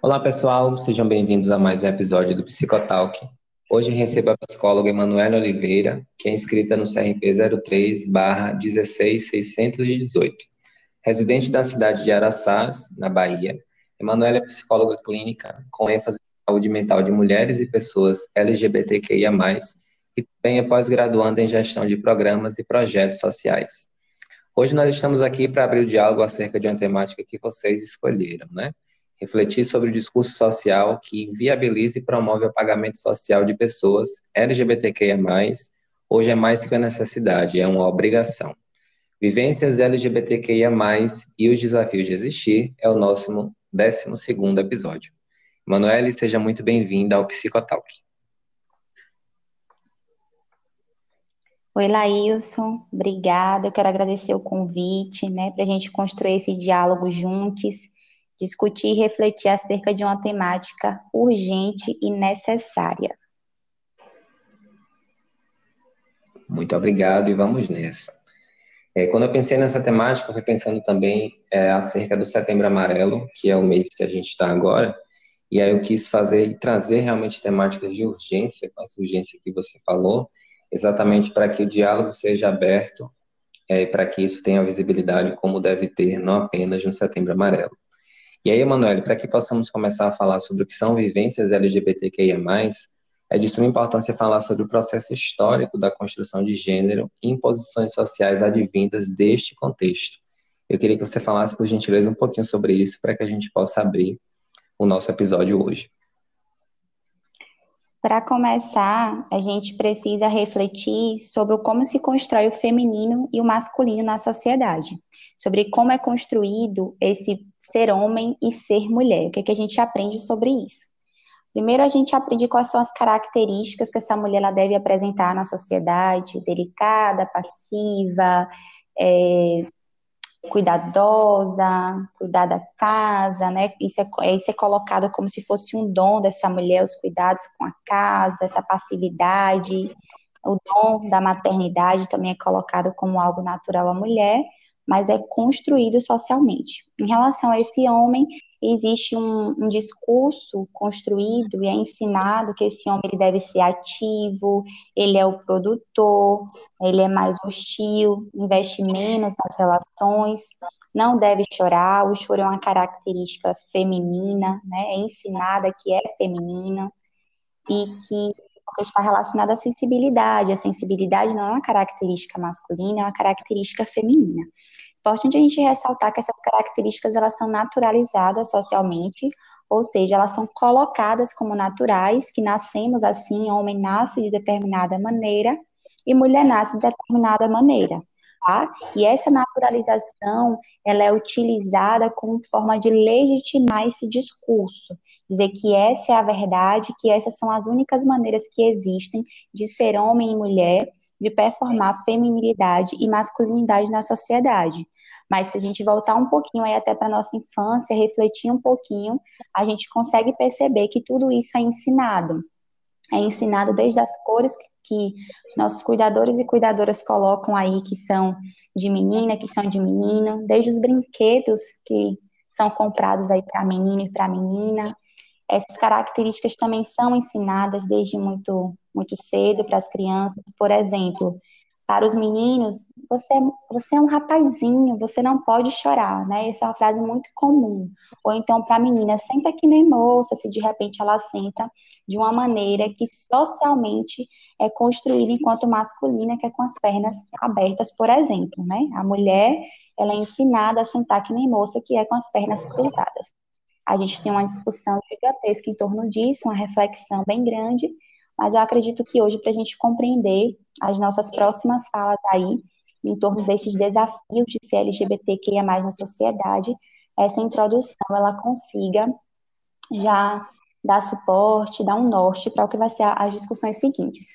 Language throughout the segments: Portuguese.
Olá, pessoal, sejam bem-vindos a mais um episódio do Psicotalk. Hoje recebo a psicóloga Emanuela Oliveira, que é inscrita no CRP 03-16618. Residente da cidade de Araçás, na Bahia, Emanuela é psicóloga clínica com ênfase em saúde mental de mulheres e pessoas LGBTQIA+, e também é pós-graduanda em gestão de programas e projetos sociais. Hoje nós estamos aqui para abrir o diálogo acerca de uma temática que vocês escolheram, né? Refletir sobre o discurso social que viabiliza e promove o pagamento social de pessoas LGBTQIA+, hoje é mais que uma necessidade, é uma obrigação. Vivências LGBTQIA+, e os desafios de existir é o nosso 12 episódio. Manoele, seja muito bem-vinda ao Psicotalk. Oi, Laílson, obrigada. Eu quero agradecer o convite, né, para a gente construir esse diálogo juntos discutir e refletir acerca de uma temática urgente e necessária. Muito obrigado e vamos nessa. É, quando eu pensei nessa temática, eu fui pensando também é, acerca do Setembro Amarelo, que é o mês que a gente está agora, e aí eu quis fazer e trazer realmente temáticas de urgência, com essa urgência que você falou, exatamente para que o diálogo seja aberto, é, para que isso tenha visibilidade como deve ter, não apenas no Setembro Amarelo. E aí, Emanuele, para que possamos começar a falar sobre o que são vivências LGBTQIA+, é de suma importância falar sobre o processo histórico da construção de gênero e imposições sociais advindas deste contexto. Eu queria que você falasse, por gentileza, um pouquinho sobre isso, para que a gente possa abrir o nosso episódio hoje. Para começar, a gente precisa refletir sobre como se constrói o feminino e o masculino na sociedade, sobre como é construído esse ser homem e ser mulher. O que, é que a gente aprende sobre isso? Primeiro, a gente aprende quais são as características que essa mulher ela deve apresentar na sociedade: delicada, passiva, é, cuidadosa, cuidar da casa, né? Isso é, isso é colocado como se fosse um dom dessa mulher, os cuidados com a casa, essa passividade. O dom da maternidade também é colocado como algo natural à mulher mas é construído socialmente. Em relação a esse homem, existe um, um, discurso construído e é ensinado que esse homem ele deve ser ativo, ele é o produtor, ele é mais hostil, investe menos nas relações, não deve chorar, o choro é uma característica feminina, né? é ensinada que é feminina e que está relacionada à sensibilidade. A sensibilidade não é uma característica masculina, é uma característica feminina. Importante a gente ressaltar que essas características elas são naturalizadas socialmente, ou seja, elas são colocadas como naturais, que nascemos assim, homem nasce de determinada maneira e mulher nasce de determinada maneira. Tá? E essa naturalização, ela é utilizada como forma de legitimar esse discurso, dizer que essa é a verdade, que essas são as únicas maneiras que existem de ser homem e mulher, de performar feminilidade e masculinidade na sociedade. Mas se a gente voltar um pouquinho aí até para nossa infância, refletir um pouquinho, a gente consegue perceber que tudo isso é ensinado. É ensinado desde as cores que, que nossos cuidadores e cuidadoras colocam aí, que são de menina, que são de menino, desde os brinquedos que são comprados aí para menino e para menina, essas características também são ensinadas desde muito, muito cedo para as crianças. Por exemplo, para os meninos, você, é, você é um rapazinho, você não pode chorar, né? Essa é uma frase muito comum. Ou então para a menina, senta que nem moça, se de repente ela senta de uma maneira que socialmente é construída enquanto masculina, que é com as pernas abertas, por exemplo, né? A mulher, ela é ensinada a sentar que nem moça, que é com as pernas cruzadas. A gente tem uma discussão gigantesca em torno disso, uma reflexão bem grande, mas eu acredito que hoje, para a gente compreender as nossas próximas falas aí, em torno desses desafios de ser LGBTQIA+, na sociedade, essa introdução, ela consiga já dar suporte, dar um norte para o que vai ser as discussões seguintes.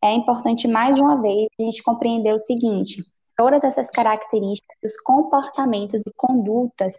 É importante, mais uma vez, a gente compreender o seguinte, todas essas características, os comportamentos e condutas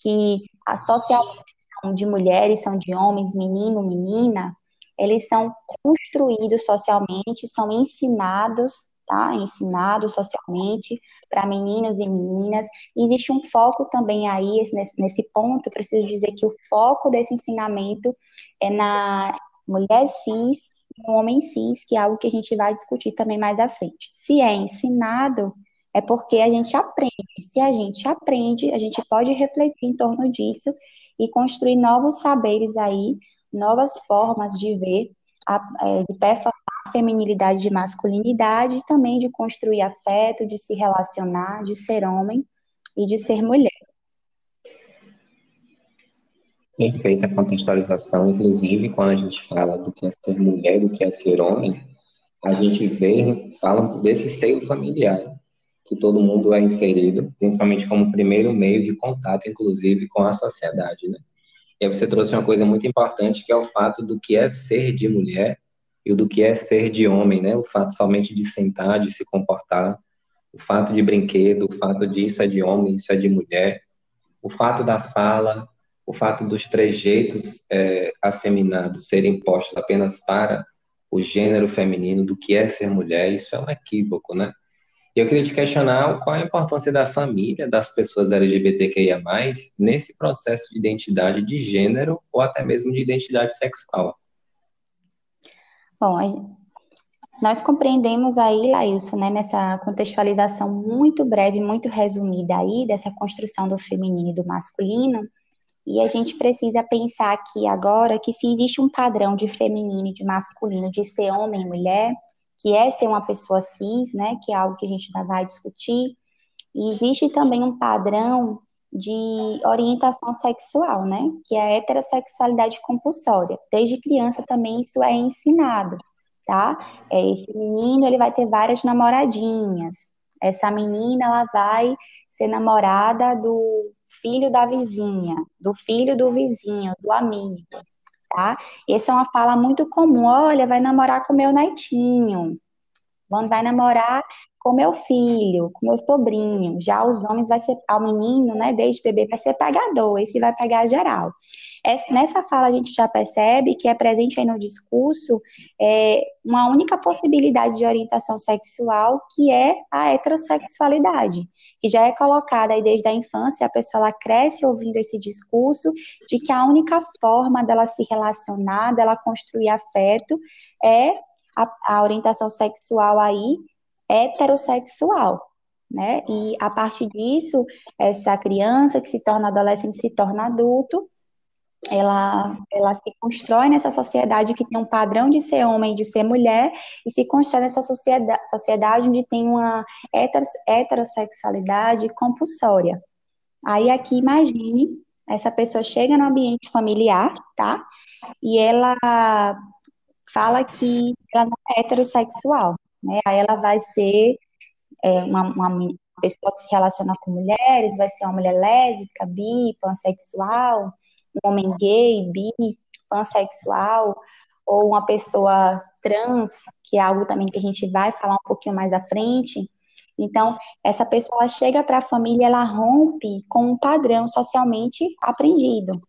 que socialmente são de mulheres, são de homens, menino, menina, eles são construídos socialmente, são ensinados tá? Ensinado socialmente para meninos e meninas. E existe um foco também aí, nesse, nesse ponto, preciso dizer que o foco desse ensinamento é na mulher cis e no homem cis, que é algo que a gente vai discutir também mais à frente. Se é ensinado, é porque a gente aprende. Se a gente aprende, a gente pode refletir em torno disso e construir novos saberes aí, novas formas de ver, a, é, de performar feminilidade de masculinidade e também de construir afeto, de se relacionar, de ser homem e de ser mulher. Perfeita contextualização, inclusive quando a gente fala do que é ser mulher, do que é ser homem, a gente vê, fala desse seio familiar, que todo mundo é inserido, principalmente como primeiro meio de contato, inclusive, com a sociedade, né? E aí você trouxe uma coisa muito importante, que é o fato do que é ser de mulher e do que é ser de homem, né? O fato somente de sentar, de se comportar, o fato de brinquedo, o fato de isso é de homem, isso é de mulher, o fato da fala, o fato dos trejeitos é, afeminados serem postos apenas para o gênero feminino, do que é ser mulher, isso é um equívoco, né? E eu queria te questionar qual a importância da família, das pessoas LGBTQIA+, nesse processo de identidade de gênero ou até mesmo de identidade sexual. Bom, nós compreendemos aí, Lailson, né, nessa contextualização muito breve, muito resumida aí, dessa construção do feminino e do masculino, e a gente precisa pensar aqui agora que se existe um padrão de feminino e de masculino, de ser homem e mulher, que é ser uma pessoa cis, né, que é algo que a gente ainda vai discutir, e existe também um padrão de orientação sexual, né? Que é a heterossexualidade compulsória. Desde criança também isso é ensinado, tá? É, esse menino ele vai ter várias namoradinhas. Essa menina ela vai ser namorada do filho da vizinha, do filho do vizinho, do amigo, tá? Essa é uma fala muito comum. Olha, vai namorar com meu netinho. Vai namorar com meu filho, com meu sobrinho. Já os homens vai ser, ao menino, né, desde bebê, vai ser pegador, esse vai pegar geral. Essa, nessa fala a gente já percebe que é presente aí no discurso é, uma única possibilidade de orientação sexual, que é a heterossexualidade, que já é colocada aí desde a infância, a pessoa ela cresce ouvindo esse discurso de que a única forma dela se relacionar, dela construir afeto, é a, a orientação sexual aí heterossexual, né? E a partir disso, essa criança que se torna adolescente se torna adulto, ela, ela se constrói nessa sociedade que tem um padrão de ser homem de ser mulher, e se constrói nessa sociedade, sociedade onde tem uma heterossexualidade compulsória. Aí aqui imagine, essa pessoa chega no ambiente familiar, tá? E ela fala que ela não é heterossexual né? Aí ela vai ser é, uma, uma pessoa que se relaciona com mulheres, vai ser uma mulher lésbica, bi, pansexual, um homem gay, bi, pansexual, ou uma pessoa trans, que é algo também que a gente vai falar um pouquinho mais à frente. Então, essa pessoa chega para a família, ela rompe com um padrão socialmente aprendido.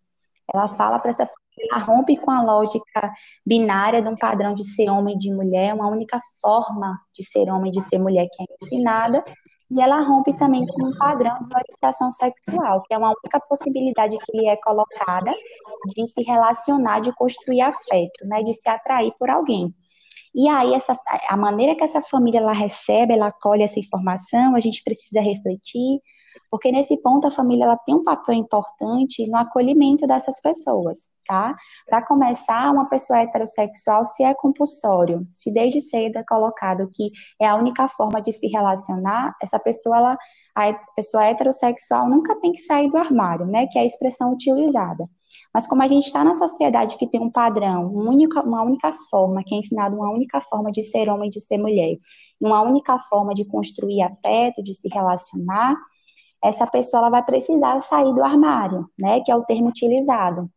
Ela fala para essa ela rompe com a lógica binária de um padrão de ser homem e de mulher, uma única forma de ser homem e de ser mulher que é ensinada, e ela rompe também com um padrão de orientação sexual, que é uma única possibilidade que lhe é colocada de se relacionar, de construir afeto, né, de se atrair por alguém. E aí, essa, a maneira que essa família ela recebe, ela acolhe essa informação, a gente precisa refletir, porque nesse ponto a família ela tem um papel importante no acolhimento dessas pessoas, tá? Para começar, uma pessoa heterossexual se é compulsório, se desde cedo é colocado que é a única forma de se relacionar, essa pessoa ela a pessoa heterossexual nunca tem que sair do armário, né? Que é a expressão utilizada. Mas como a gente está na sociedade que tem um padrão, uma única, uma única forma, que é ensinado uma única forma de ser homem de ser mulher, uma única forma de construir afeto, de se relacionar, essa pessoa ela vai precisar sair do armário, né, que é o termo utilizado.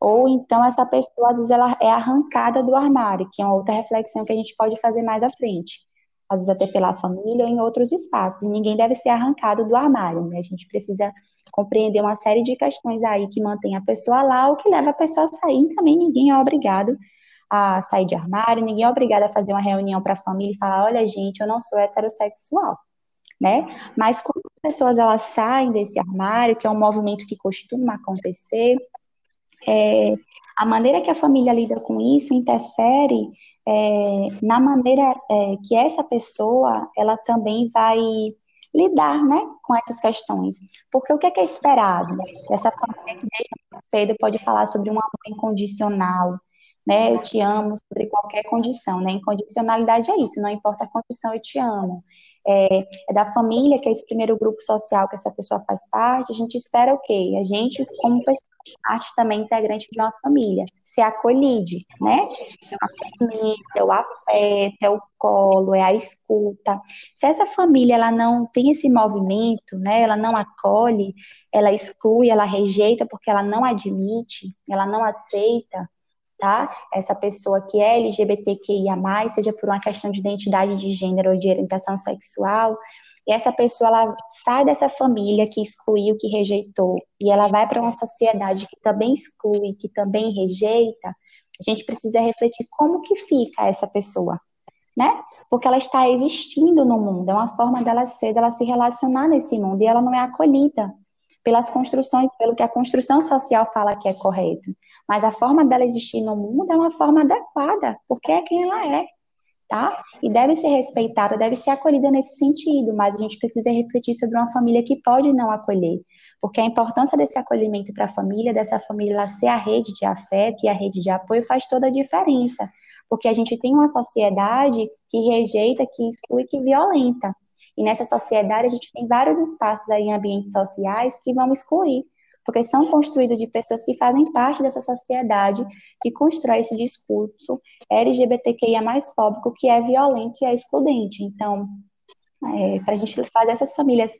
Ou então essa pessoa, às vezes, ela é arrancada do armário, que é uma outra reflexão que a gente pode fazer mais à frente. Às vezes até pela família ou em outros espaços. E ninguém deve ser arrancado do armário, né? A gente precisa compreender uma série de questões aí que mantém a pessoa lá ou que leva a pessoa a sair. E também ninguém é obrigado a sair de armário, ninguém é obrigado a fazer uma reunião para a família e falar, olha, gente, eu não sou heterossexual, né? Mas quando as pessoas elas saem desse armário, que é um movimento que costuma acontecer, é, a maneira que a família lida com isso interfere é, na maneira é, que essa pessoa ela também vai lidar né, com essas questões. Porque o que é, que é esperado? Essa família que desde cedo pode falar sobre um amor incondicional, né? Eu te amo sobre qualquer condição, né? Incondicionalidade é isso, não importa a condição, eu te amo. É, é, da família, que é esse primeiro grupo social que essa pessoa faz parte, a gente espera o quê? A gente, como pessoa, parte também integrante de uma família, ser acolhide, né? É família, é o afeto, é o colo, é a escuta. Se essa família ela não tem esse movimento, né? Ela não acolhe, ela exclui, ela rejeita porque ela não admite, ela não aceita, tá? Essa pessoa que é LGBTQIA+, seja por uma questão de identidade de gênero ou de orientação sexual, e essa pessoa ela sai dessa família que excluiu, que rejeitou, e ela vai para uma sociedade que também exclui, que também rejeita, a gente precisa refletir como que fica essa pessoa, né? Porque ela está existindo no mundo, é uma forma dela ser, dela se relacionar nesse mundo, e ela não é acolhida pelas construções, pelo que a construção social fala que é correto. Mas a forma dela existir no mundo é uma forma adequada, porque é quem ela é, tá? E deve ser respeitada, deve ser acolhida nesse sentido, mas a gente precisa refletir sobre uma família que pode não acolher, porque a importância desse acolhimento para a família, dessa família ser a rede de afeto e a rede de apoio faz toda a diferença, porque a gente tem uma sociedade que rejeita, que exclui, que violenta. E nessa sociedade a gente tem vários espaços aí em ambientes sociais que vão excluir, porque são construídos de pessoas que fazem parte dessa sociedade que constrói esse discurso LGBTQIA mais fóbico que é violento e é excludente. Então, é, para a gente fazer essas famílias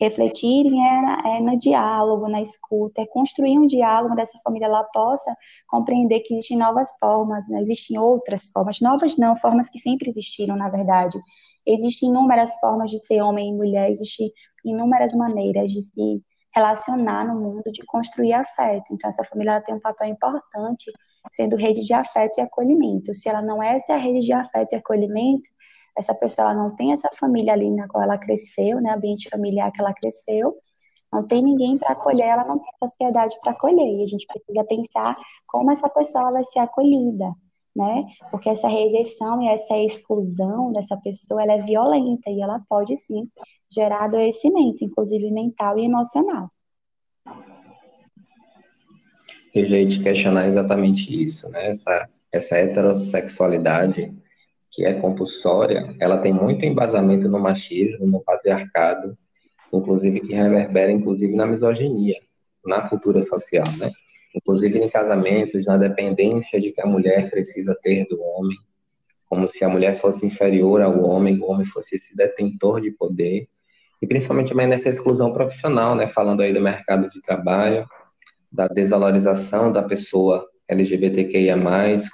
refletirem é, é, no diálogo, na escuta, é construir um diálogo dessa família ela possa compreender que existem novas formas, né? existem outras formas, novas não, formas que sempre existiram, na verdade, Existem inúmeras formas de ser homem e mulher, existem inúmeras maneiras de se relacionar no mundo, de construir afeto. Então, essa família tem um papel importante, sendo rede de afeto e acolhimento. Se ela não é essa rede de afeto e acolhimento, essa pessoa não tem essa família ali na qual ela cresceu, né, ambiente familiar que ela cresceu, não tem ninguém para acolher, ela não tem sociedade para acolher. E a gente precisa pensar como essa pessoa vai ser acolhida, né? Porque essa rejeição e essa exclusão dessa pessoa, ela é violenta e ela pode sim gerar adoecimento, inclusive mental e emocional. Eu já ia te questionar exatamente isso, né? Essa, essa heterossexualidade que é compulsória, ela tem muito embasamento no machismo, no patriarcado, inclusive que reverbera inclusive na misoginia, na cultura social, né? Inclusive em casamentos, na dependência de que a mulher precisa ter do homem, como se a mulher fosse inferior ao homem, o homem fosse esse detentor de poder, e principalmente também nessa exclusão profissional, né, falando aí do mercado de trabalho, da desvalorização da pessoa LGBTQIA+,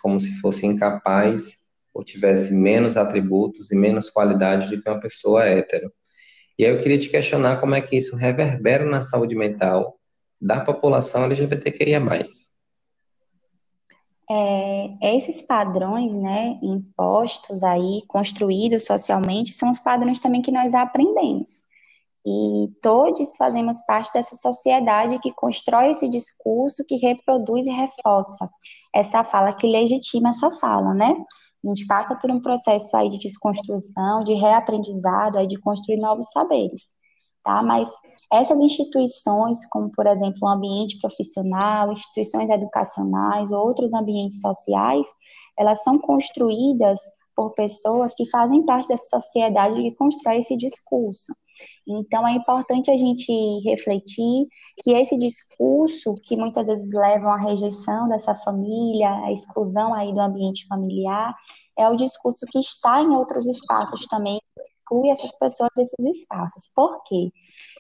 como se fosse incapaz ou tivesse menos atributos e menos qualidade do que uma pessoa hétero. E aí eu queria te questionar como é que isso reverbera na saúde mental da população LGBTQIA+. É, esses padrões, né, impostos aí, construídos socialmente, são os padrões também que nós aprendemos. E todos fazemos parte dessa sociedade que constrói esse discurso, que reproduz e reforça essa fala, que legitima essa fala, né? A gente passa por um processo aí de desconstrução, de reaprendizado, aí de construir novos saberes, tá? Mas essas instituições, como por exemplo o ambiente profissional, instituições educacionais, outros ambientes sociais, elas são construídas por pessoas que fazem parte dessa sociedade que constrói esse discurso. Então é importante a gente refletir que esse discurso que muitas vezes levam à rejeição dessa família, à exclusão aí do ambiente familiar, é o discurso que está em outros espaços também, exclui essas pessoas desses espaços. Por quê?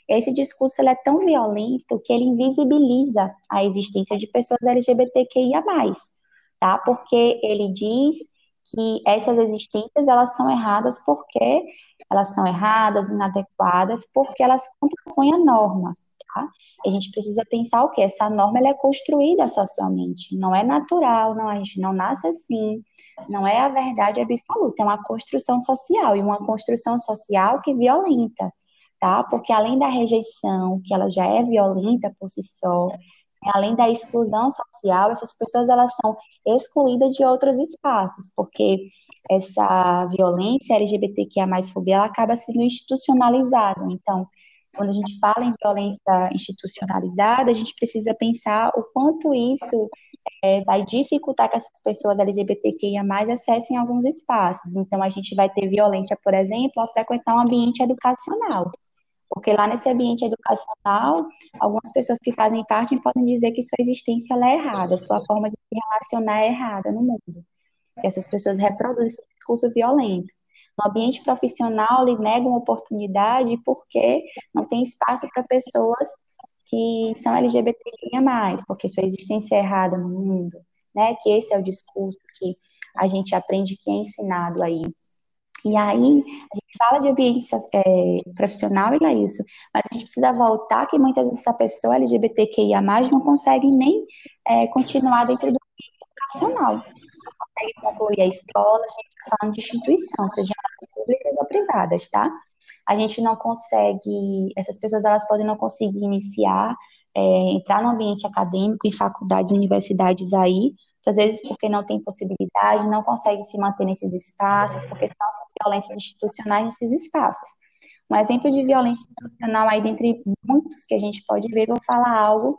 Esse discurso é tão violento que ele invisibiliza a existência de pessoas LGBTQIA+, tá? Porque ele diz que essas existências elas são erradas porque elas são erradas, inadequadas, porque elas contrapõem a norma. Tá? A gente precisa pensar o que essa norma ela é construída socialmente, não é natural, não a gente não nasce assim, não é a verdade absoluta, é uma construção social e uma construção social que violenta, tá? Porque além da rejeição, que ela já é violenta por si só, além da exclusão social, essas pessoas elas são excluídas de outros espaços, porque essa violência LGBTQIA+, fobia, ela acaba sendo institucionalizada. Então, quando a gente fala em violência institucionalizada, a gente precisa pensar o quanto isso é, vai dificultar que essas pessoas LGBTQIA+, acessem alguns espaços. Então, a gente vai ter violência, por exemplo, ao frequentar um ambiente educacional. Porque lá nesse ambiente educacional, algumas pessoas que fazem parte podem dizer que sua existência é errada, sua forma de se relacionar é errada no mundo. Que essas pessoas reproduzem esse discurso violento. No ambiente profissional, lhe negam oportunidade porque não tem espaço para pessoas que são LGBTQIA+, porque sua existência é errada no mundo, né? Que esse é o discurso que a gente aprende, que é ensinado aí e aí, a gente fala de ambiente é, profissional e é isso, mas a gente precisa voltar que muitas vezes essa pessoa LGBTQIA+, não consegue nem é, continuar dentro do ambiente educacional. Consegue concluir a escola, a gente está falando de instituição, seja públicas ou privadas, tá? A gente não consegue, essas pessoas elas podem não conseguir iniciar, é, entrar no ambiente acadêmico em faculdades, universidades aí, às vezes porque não tem possibilidade, não consegue se manter nesses espaços, porque são violências institucionais nesses espaços. Um exemplo de violência institucional aí, dentre muitos que a gente pode ver, vou falar algo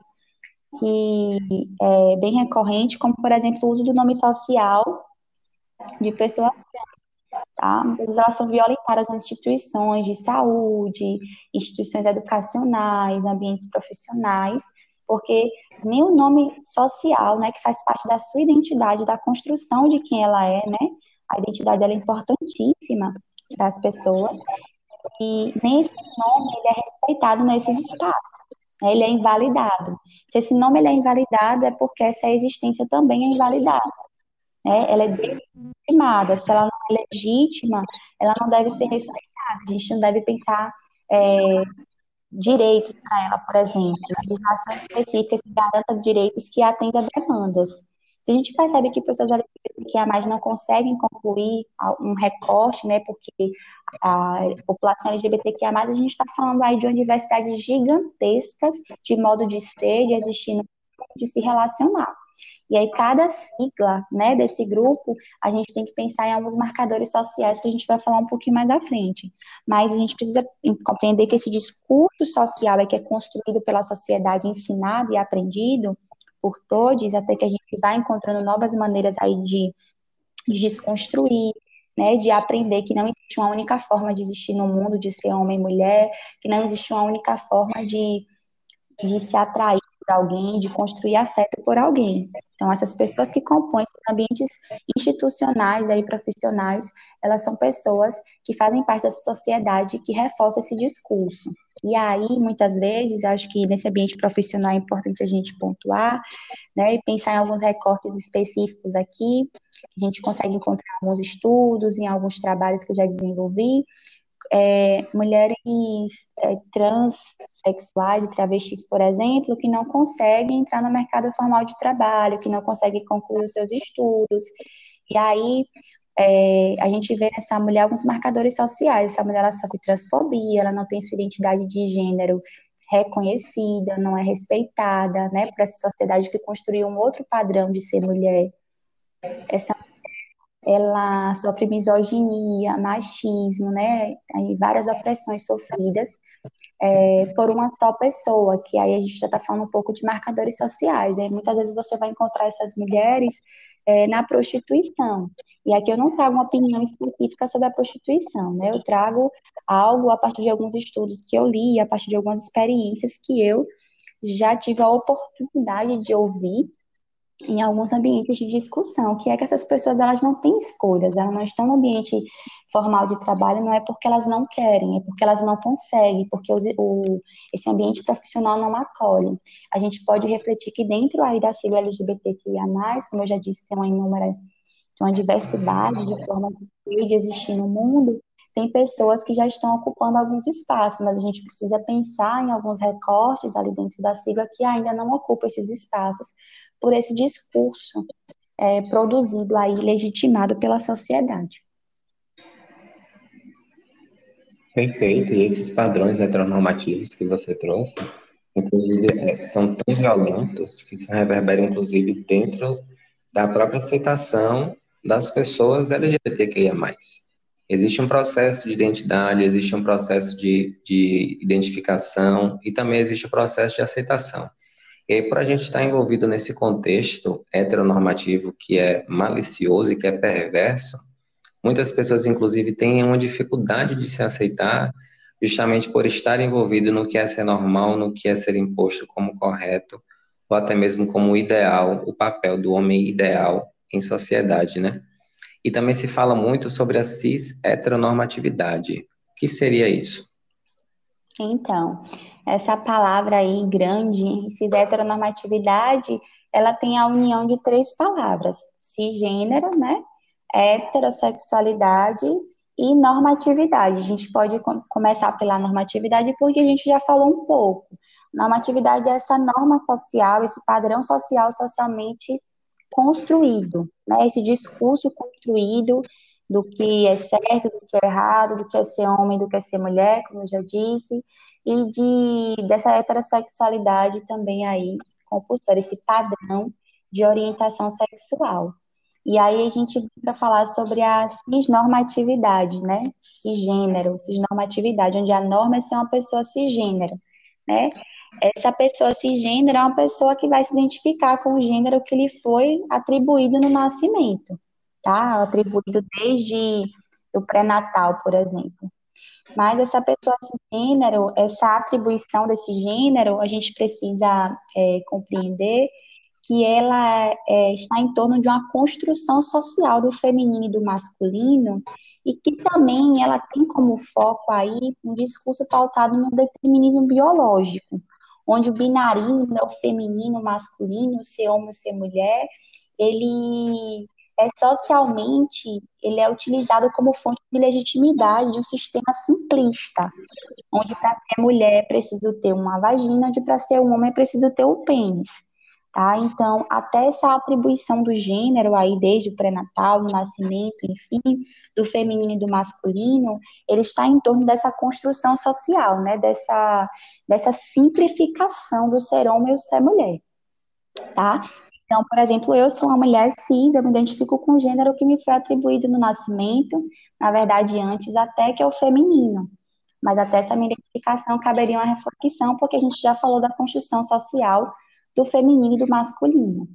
que é bem recorrente, como, por exemplo, o uso do nome social de pessoas tá? Vezes elas são violentadas nas instituições de saúde, instituições educacionais, ambientes profissionais, porque nem o nome social, né, que faz parte da sua identidade, da construção de quem ela é, né, a identidade dela é importantíssima para as pessoas, e nem esse nome ele é respeitado nesses espaços, ele é invalidado. Se esse nome ele é invalidado, é porque essa existência também é invalidada. Né, ela é legitimada, se ela não é legítima, ela não deve ser respeitada. A gente não deve pensar é, direitos para ela, por exemplo, legislação específica que garanta direitos que atenda demandas. Se a gente percebe que pessoas LGBTQIA não conseguem concluir um recorte, né, porque a população LGBTQIA+, a gente está falando aí de uma diversidade gigantescas de modo de ser, de existir, de se relacionar. E aí, cada sigla né, desse grupo, a gente tem que pensar em alguns marcadores sociais que a gente vai falar um pouquinho mais à frente. Mas a gente precisa compreender que esse discurso social é que é construído pela sociedade, ensinado e aprendido por todos, até que a gente vai encontrando novas maneiras aí de, de desconstruir, né, de aprender que não existe uma única forma de existir no mundo, de ser homem e mulher, que não existe uma única forma de, de se atrair alguém, de construir afeto por alguém. Então, essas pessoas que compõem esses ambientes institucionais aí profissionais, elas são pessoas que fazem parte dessa sociedade que reforça esse discurso. E aí, muitas vezes, acho que nesse ambiente profissional é importante a gente pontuar, né, e pensar em alguns recortes específicos aqui. A gente consegue encontrar alguns estudos, em alguns trabalhos que eu já desenvolvi, é, mulheres é, transexuais e travestis, por exemplo, que não conseguem entrar no mercado formal de trabalho, que não conseguem concluir os seus estudos. E aí é, a gente vê nessa mulher alguns marcadores sociais. Essa mulher ela sofre transfobia, ela não tem sua identidade de gênero reconhecida, não é respeitada, né, por essa sociedade que construiu um outro padrão de ser mulher. Essa ela sofre misoginia, machismo, né, várias opressões sofridas é, por uma só pessoa, que aí a gente já está falando um pouco de marcadores sociais. Aí muitas vezes você vai encontrar essas mulheres é, na prostituição. E aqui eu não trago uma opinião específica sobre a prostituição, né? Eu trago algo a partir de alguns estudos que eu li, a partir de algumas experiências que eu já tive a oportunidade de ouvir em alguns ambientes de discussão, que é que essas pessoas elas não têm escolhas, elas não estão no ambiente formal de trabalho, não é porque elas não querem, é porque elas não conseguem, porque os, o, esse ambiente profissional não acolhe. A gente pode refletir que dentro aí da sigla LGBTQIA+, como eu já disse, tem uma inúmera, tem uma diversidade de formas de existir no mundo, tem pessoas que já estão ocupando alguns espaços, mas a gente precisa pensar em alguns recortes ali dentro da sigla que ainda não ocupam esses espaços por esse discurso é, produzido aí, legitimado pela sociedade. Perfeito, e esses padrões heteronormativos que você trouxe, inclusive, é, são tão violentos que se reverberam, inclusive, dentro da própria aceitação das pessoas LGBTQIA+. Existe um processo de identidade, existe um processo de, de identificação e também existe o um processo de aceitação. E aí, por a gente estar envolvido nesse contexto heteronormativo que é malicioso e que é perverso, muitas pessoas, inclusive, têm uma dificuldade de se aceitar justamente por estar envolvido no que é ser normal, no que é ser imposto como correto, ou até mesmo como ideal, o papel do homem ideal em sociedade, né? E também se fala muito sobre a cis heteronormatividade. O que seria isso? Então, essa palavra aí grande, cis heteronormatividade, ela tem a união de três palavras: cisgênero, né? Heterossexualidade e normatividade. A gente pode começar pela normatividade porque a gente já falou um pouco. Normatividade é essa norma social, esse padrão social socialmente construído, né? Esse discurso construído do que é certo, do que é errado, do que é ser homem, do que é ser mulher, como eu já disse, e de dessa heterossexualidade também aí compulsória, esse padrão de orientação sexual. E aí a gente vem para falar sobre a cisnormatividade, né? Cisgênero, cisnormatividade, onde a norma é ser uma pessoa cisgênero, né? essa pessoa cisgênero é uma pessoa que vai se identificar com o gênero que lhe foi atribuído no nascimento, tá? Atribuído desde o pré-natal, por exemplo. Mas essa pessoa cisgênero, essa atribuição desse gênero, a gente precisa é, compreender que ela é, está em torno de uma construção social do feminino e do masculino e que também ela tem como foco aí um discurso pautado no determinismo biológico, onde o binarismo, né, o feminino, o masculino, o ser homem, o ser mulher, ele é socialmente, ele é utilizado como fonte de legitimidade de um sistema simplista, onde para ser mulher é preciso ter uma vagina, onde para ser um homem é preciso ter o pênis. Tá? Então, até essa atribuição do gênero aí, desde o pré-natal, no nascimento, enfim, do feminino e do masculino, ele está em torno dessa construção social, né? Dessa, dessa simplificação do ser homem e o ser mulher, tá? Então, por exemplo, eu sou uma mulher cis, eu me identifico com o gênero que me foi atribuído no nascimento, na verdade, antes até que é o feminino. Mas até essa minha identificação caberia uma reflexão, porque a gente já falou da construção social do feminino e do masculino.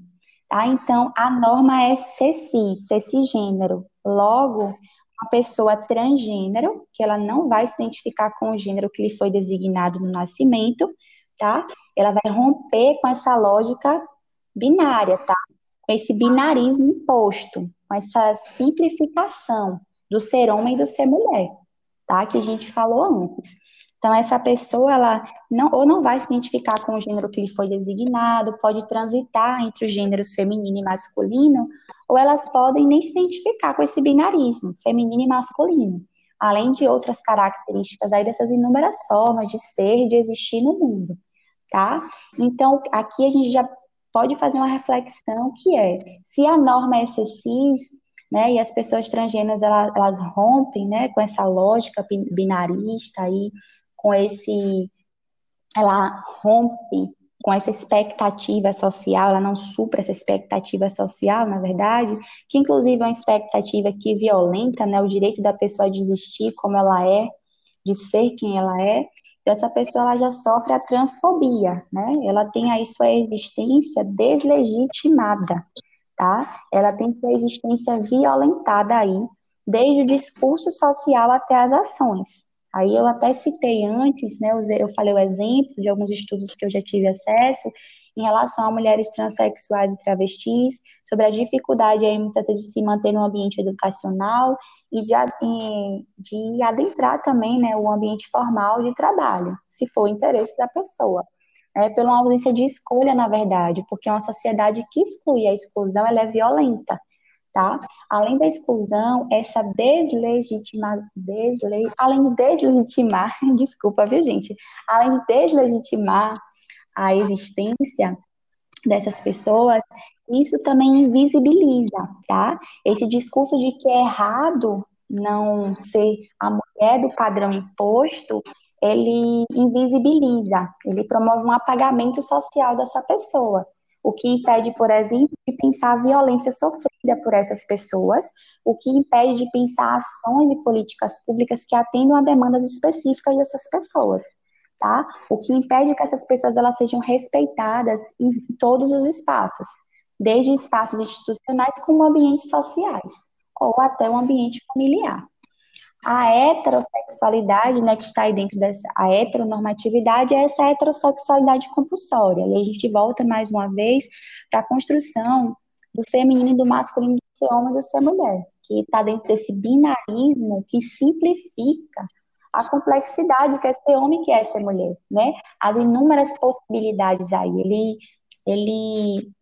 Tá? Então, a norma é ser cis, ser cisgênero. Logo, uma pessoa transgênero, que ela não vai se identificar com o gênero que lhe foi designado no nascimento, tá? Ela vai romper com essa lógica binária, tá? Com esse binarismo imposto, com essa simplificação do ser homem e do ser mulher, tá? Que a gente falou antes. Então, essa pessoa, ela não, ou não vai se identificar com o gênero que lhe foi designado, pode transitar entre os gêneros feminino e masculino, ou elas podem nem se identificar com esse binarismo, feminino e masculino, além de outras características aí dessas inúmeras formas de ser, de existir no mundo, tá? Então, aqui a gente já pode fazer uma reflexão que é, se a norma é cis, né, e as pessoas transgêneras, elas, elas rompem, né, com essa lógica binarista aí, com esse. Ela rompe com essa expectativa social, ela não supra essa expectativa social, na verdade, que inclusive é uma expectativa que violenta né, o direito da pessoa de existir como ela é, de ser quem ela é. Então, essa pessoa ela já sofre a transfobia, né? Ela tem aí sua existência deslegitimada, tá? Ela tem sua existência violentada aí, desde o discurso social até as ações. Aí eu até citei antes, né, eu falei o exemplo de alguns estudos que eu já tive acesso em relação a mulheres transexuais e travestis, sobre a dificuldade aí muitas vezes de se manter no ambiente educacional e de, de adentrar também, né, o ambiente formal de trabalho, se for o interesse da pessoa. É, pela ausência de escolha, na verdade, porque uma sociedade que exclui a exclusão, ela é violenta, tá? Além da exclusão, essa deslegitima, desle, além de deslegitimar, desculpa, viu, gente? Além de deslegitimar a existência dessas pessoas, isso também invisibiliza, tá? Esse discurso de que é errado não ser a mulher do padrão imposto, ele invisibiliza, ele promove um apagamento social dessa pessoa o que impede, por exemplo, de pensar a violência sofrida por essas pessoas, o que impede de pensar ações e políticas públicas que atendam a demandas específicas dessas pessoas, tá? O que impede que essas pessoas elas sejam respeitadas em todos os espaços, desde espaços institucionais como ambientes sociais, ou até o ambiente familiar. A heterossexualidade, né, que está aí dentro dessa, a heteronormatividade é essa heterossexualidade compulsória. E a gente volta mais uma vez para a construção do feminino e do masculino, do ser homem e do ser mulher, que está dentro desse binarismo que simplifica a complexidade que é ser homem que é ser mulher, né? As inúmeras possibilidades aí. Ele, ele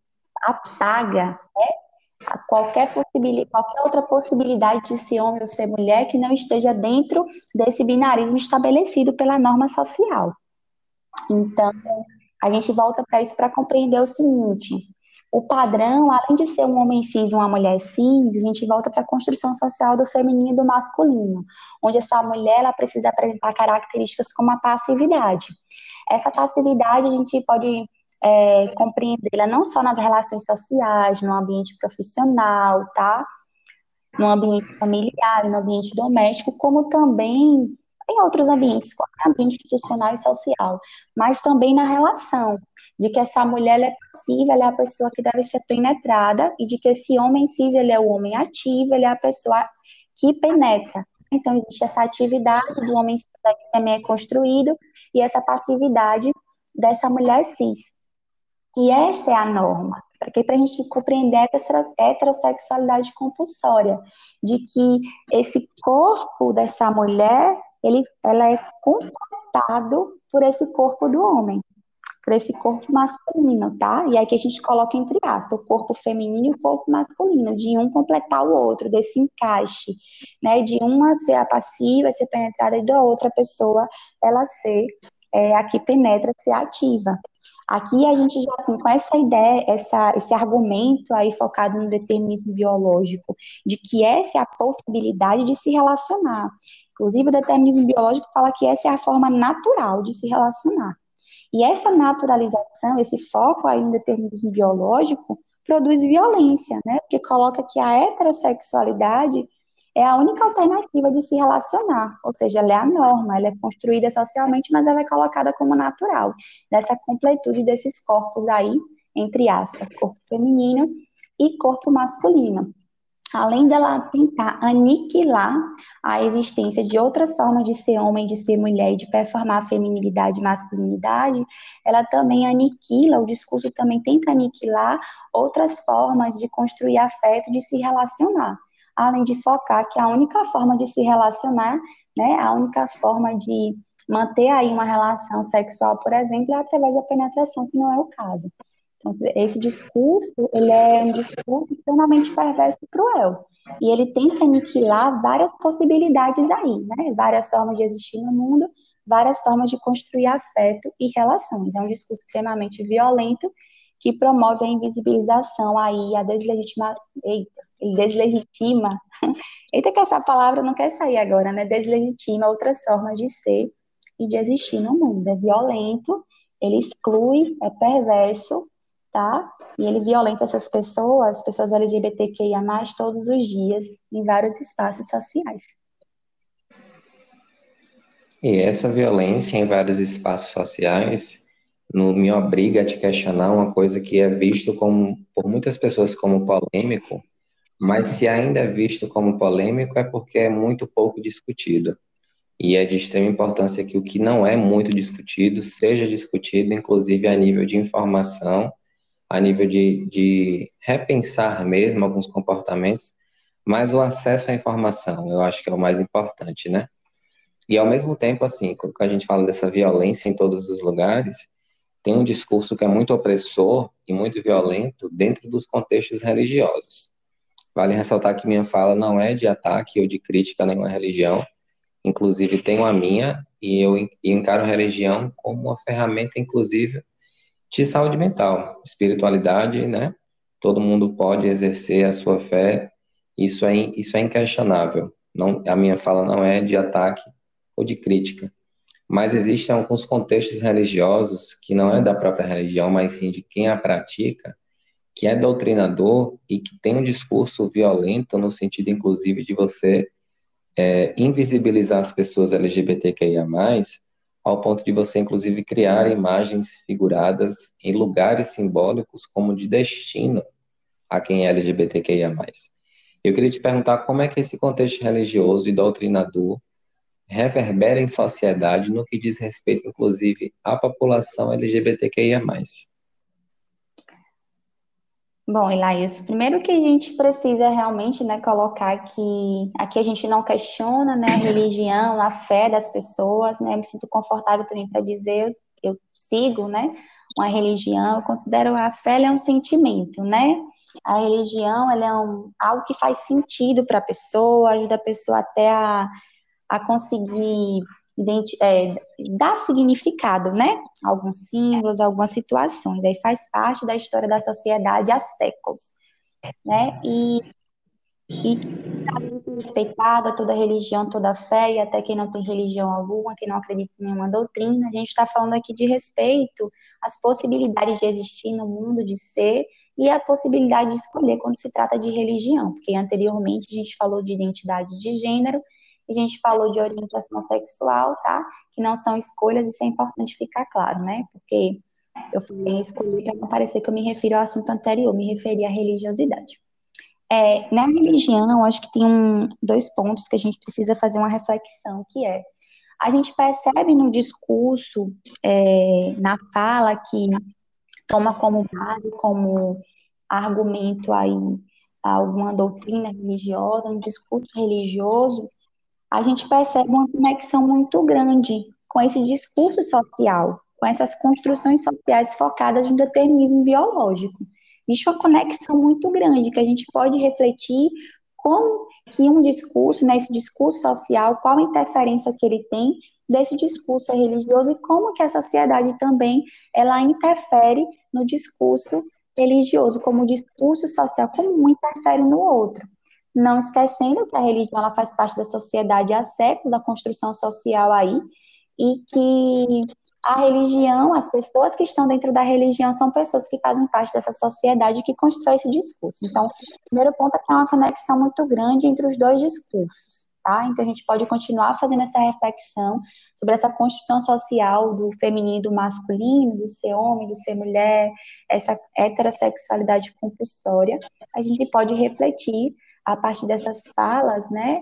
apaga né, qualquer, possibilidade, qualquer outra possibilidade de ser homem ou ser mulher que não esteja dentro desse binarismo estabelecido pela norma social. Então, a gente volta para isso para compreender o seguinte: o padrão, além de ser um homem cis uma mulher cis, a gente volta para a construção social do feminino e do masculino, onde essa mulher ela precisa apresentar características como a passividade. Essa passividade a gente pode é, compreendê-la não só nas relações sociais, no ambiente profissional, tá? No ambiente familiar, no ambiente doméstico, como também em outros ambientes, qualquer ambiente institucional e social, mas também na relação, de que essa mulher é passiva, ela é a pessoa que deve ser penetrada, e de que esse homem cis, ele é o homem ativo, ele é a pessoa que penetra. Então, existe essa atividade do homem cis que também é construído, e essa passividade dessa mulher cis. E essa é a norma, porque para a gente compreender essa heterossexualidade compulsória, de que esse corpo dessa mulher, ele, ela é comportado por esse corpo do homem, por esse corpo masculino, tá? E aí que a gente coloca entre aspas, o corpo feminino e o corpo masculino, de um completar o outro, desse encaixe, né? De uma ser a passiva, ser penetrada, e da outra pessoa ela ser é, a que penetra, ser ativa. Aqui a gente já tem com essa ideia, essa, esse argumento aí focado no determinismo biológico, de que essa é a possibilidade de se relacionar. Inclusive, o determinismo biológico fala que essa é a forma natural de se relacionar. E essa naturalização, esse foco aí no determinismo biológico, produz violência, né? Porque coloca que a heterossexualidade é a única alternativa de se relacionar, ou seja, ela é a norma, ela é construída socialmente, mas ela é colocada como natural, dessa completude desses corpos aí, entre aspas, corpo feminino e corpo masculino. Além dela tentar aniquilar a existência de outras formas de ser homem, de ser mulher e de performar feminilidade e masculinidade, ela também aniquila, o discurso também tenta aniquilar outras formas de construir afeto, de se relacionar além de focar que a única forma de se relacionar, né, a única forma de manter aí uma relação sexual, por exemplo, é através da penetração, que não é o caso. Então, esse discurso, ele é um discurso extremamente perverso e cruel. E ele tenta aniquilar várias possibilidades aí, né? Várias formas de existir no mundo, várias formas de construir afeto e relações. É um discurso extremamente violento que promove a invisibilização aí, a deslegitima... Eita, ele deslegitima. Eita, que essa palavra não quer sair agora, né? Deslegitima outras formas de ser e de existir no mundo. É violento, ele exclui, é perverso, tá? E ele violenta essas pessoas, pessoas LGBTQIA, todos os dias, em vários espaços sociais. E essa violência em vários espaços sociais no, me obriga a te questionar uma coisa que é visto como, por muitas pessoas como polêmico, mas se ainda é visto como polêmico é porque é muito pouco discutido. E é de extrema importância que o que não é muito discutido seja discutido, inclusive a nível de informação, a nível de, de repensar mesmo alguns comportamentos, mas o acesso à informação, eu acho que é o mais importante, né? E ao mesmo tempo, assim, quando a gente fala dessa violência em todos os lugares, tem um discurso que é muito opressor e muito violento dentro dos contextos religiosos. Vale ressaltar que minha fala não é de ataque ou de crítica a nenhuma religião, inclusive tenho a minha, e eu encaro a religião como uma ferramenta, inclusive, de saúde mental, espiritualidade, né? Todo mundo pode exercer a sua fé, isso é, isso é inquestionável. Não, a minha fala não é de ataque ou de crítica, mas existem alguns contextos religiosos que não é da própria religião, mas sim de quem a pratica, que é doutrinador e que tem um discurso violento no sentido, inclusive, de você é, invisibilizar as pessoas LGBTQIA+, ao ponto de você, inclusive, criar imagens figuradas em lugares simbólicos como de destino a quem é LGBTQIA+. Eu queria te perguntar como é que esse contexto religioso e doutrinador reverbera em sociedade no que diz respeito, inclusive, à população LGBTQIA+. Bom, Ilaís, primeiro que a gente precisa realmente, né, colocar que aqui a gente não questiona, né, a religião, a fé das pessoas, né, eu me sinto confortável também para dizer, eu sigo, né, uma religião, eu considero a fé é um sentimento, né, a religião ela é um, algo que faz sentido para a pessoa, ajuda a pessoa até a, a conseguir é, dar significado, né? Alguns símbolos, algumas situações. Aí faz parte da história da sociedade há séculos, né? E, e respeitada toda religião, toda fé, e até quem não tem religião alguma, quem não acredita em nenhuma doutrina. A gente está falando aqui de respeito às possibilidades de existir no mundo, de ser, e a possibilidade de escolher quando se trata de religião, porque anteriormente a gente falou de identidade de gênero a gente falou de orientação sexual, tá? Que não são escolhas, isso é importante ficar claro, né? Porque eu falei escolher para não parecer que eu me refiro ao assunto anterior, me referi à religiosidade. É, na religião, acho que tem um, dois pontos que a gente precisa fazer uma reflexão, que é, a gente percebe no discurso, é, na fala, que toma como base, como argumento aí alguma doutrina religiosa, um discurso religioso, a gente percebe uma conexão muito grande com esse discurso social, com essas construções sociais focadas no determinismo biológico. Existe uma conexão muito grande que a gente pode refletir como que um discurso, nesse né, discurso social, qual a interferência que ele tem desse discurso religioso e como que a sociedade também ela interfere no discurso religioso, como o discurso social, como um interfere no outro não esquecendo que a religião ela faz parte da sociedade há séculos, da construção social aí, e que a religião, as pessoas que estão dentro da religião são pessoas que fazem parte dessa sociedade que constrói esse discurso. Então, o primeiro ponto é que há uma conexão muito grande entre os dois discursos, tá? Então, a gente pode continuar fazendo essa reflexão sobre essa construção social do feminino e do masculino, do ser homem, do ser mulher, essa heterossexualidade compulsória. A gente pode refletir a partir dessas falas, né,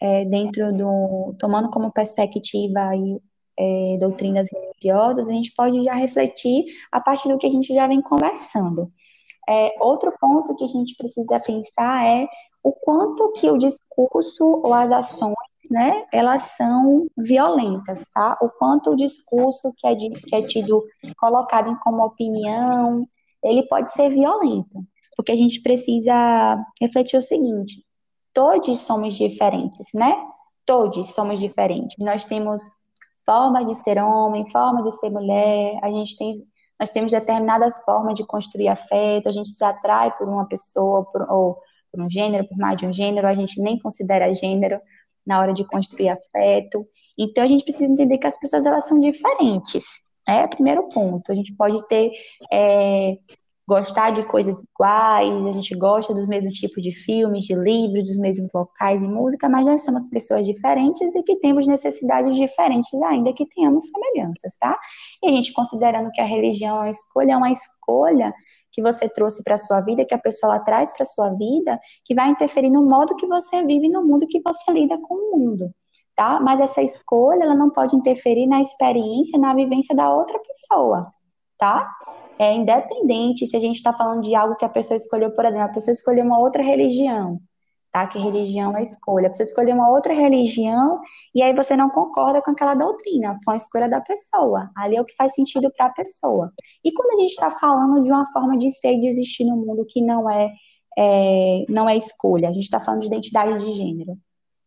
é, dentro do, tomando como perspectiva aí, é, doutrinas religiosas, a gente pode já refletir a partir do que a gente já vem conversando. É, outro ponto que a gente precisa pensar é o quanto que o discurso ou as ações, né, elas são violentas, tá? O quanto o discurso que é, que é tido, colocado como opinião, ele pode ser violento porque a gente precisa refletir o seguinte: todos somos diferentes, né? Todos somos diferentes. Nós temos forma de ser homem, forma de ser mulher, a gente tem nós temos determinadas formas de construir afeto, a gente se atrai por uma pessoa, por, ou por um gênero, por mais de um gênero, a gente nem considera gênero na hora de construir afeto. Então a gente precisa entender que as pessoas elas são diferentes. É o primeiro ponto. A gente pode ter é, gostar de coisas iguais, a gente gosta dos mesmos tipos de filmes, de livros, dos mesmos locais e música, mas nós somos pessoas diferentes e que temos necessidades diferentes, ainda que tenhamos semelhanças, tá? E a gente considerando que a religião é uma escolha, é uma escolha que você trouxe para a sua vida, que a pessoa traz para a sua vida, que vai interferir no modo que você vive, no mundo que você lida com o mundo. Tá? Mas essa escolha, ela não pode interferir na experiência, na vivência da outra pessoa, tá? É independente se a gente está falando de algo que a pessoa escolheu, por exemplo, a pessoa escolheu uma outra religião, tá? Que religião é escolha. A pessoa escolheu uma outra religião e aí você não concorda com aquela doutrina, foi uma escolha da pessoa. Ali é o que faz sentido para a pessoa. E quando a gente está falando de uma forma de ser e de existir no mundo que não é, é, não é escolha, a gente está falando de identidade de gênero.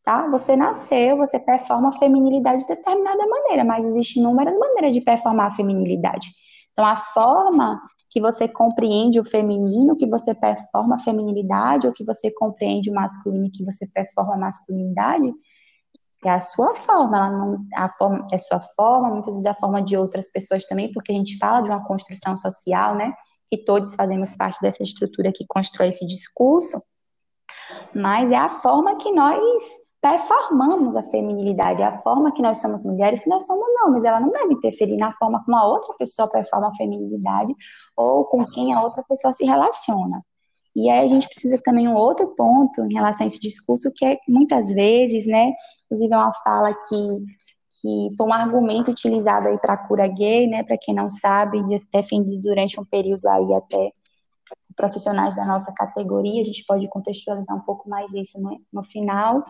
Tá? Você nasceu, você performa a feminilidade de determinada maneira, mas existem inúmeras maneiras de performar a feminilidade. Então, a forma que você compreende o feminino, que você performa a feminilidade, ou que você compreende o masculino, que você performa a masculinidade, é a sua forma, ela não, a forma é sua forma, muitas vezes é a forma de outras pessoas também, porque a gente fala de uma construção social, né? Que todos fazemos parte dessa estrutura que constrói esse discurso, mas é a forma que nós performamos a feminilidade, a forma que nós somos mulheres, que nós somos homens. Ela não deve interferir na forma como a outra pessoa performa a feminilidade ou com quem a outra pessoa se relaciona. E aí a gente precisa também um outro ponto em relação a esse discurso, que é muitas vezes, né, inclusive é uma fala que, que foi um argumento utilizado aí para a cura gay, né, para quem não sabe, defendido durante um período aí até profissionais da nossa categoria, a gente pode contextualizar um pouco mais isso né, no final,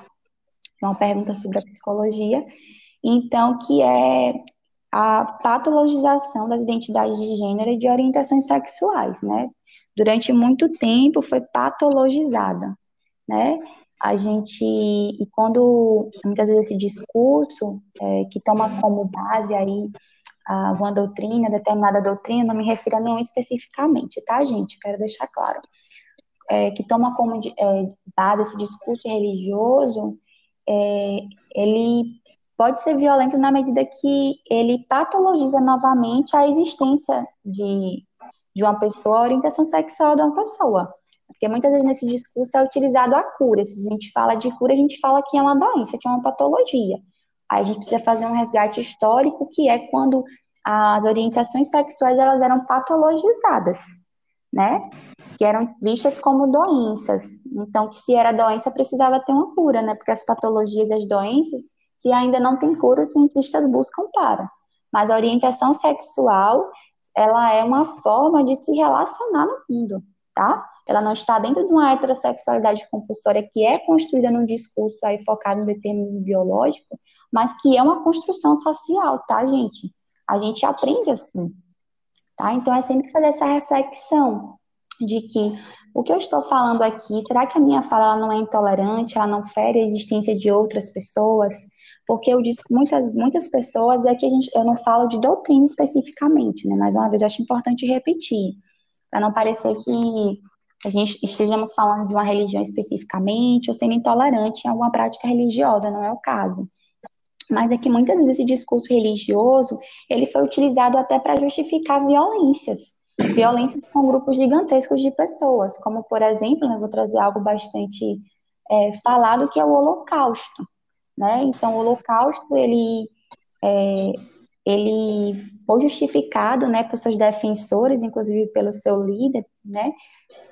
uma pergunta sobre a psicologia, então, que é a patologização das identidades de gênero e de orientações sexuais, né, durante muito tempo foi patologizada, né? A gente, e quando muitas vezes esse discurso é, que toma como base aí uma doutrina, determinada doutrina, não me refiro a nenhum especificamente, tá, gente? Quero deixar claro. É, que toma como é, base esse discurso religioso, é, ele pode ser violento na medida que ele patologiza novamente a existência de de uma pessoa, a orientação sexual de uma pessoa. Porque muitas vezes nesse discurso é utilizado a cura. Se a gente fala de cura, a gente fala que é uma doença, que é uma patologia. Aí a gente precisa fazer um resgate histórico, que é quando as orientações sexuais elas eram patologizadas, né? Que eram vistas como doenças. Então, que se era doença, precisava ter uma cura, né? Porque as patologias e as doenças, se ainda não tem cura, os cientistas buscam para. Mas a orientação sexual, ela é uma forma de se relacionar no mundo, tá? Ela não está dentro de uma heterossexualidade compulsória que é construída num discurso aí focado no determinismo biológico, mas que é uma construção social, tá, gente? A gente aprende assim, tá? Então é sempre fazer essa reflexão de que o que eu estou falando aqui, será que a minha fala não é intolerante, ela não fere a existência de outras pessoas? porque eu disse muitas, muitas pessoas é que a gente, eu não falo de doutrina especificamente, né? Mais uma vez, acho importante repetir, para não parecer que a gente estejamos falando de uma religião especificamente ou sendo intolerante em alguma prática religiosa, não é o caso. Mas é que muitas vezes esse discurso religioso, ele foi utilizado até para justificar violências, violências com grupos gigantescos de pessoas, como, por exemplo, né, vou trazer algo bastante é, falado, que é o Holocausto né? Então, o Holocausto, ele, é, ele foi justificado, né, por seus defensores, inclusive pelo seu líder, né,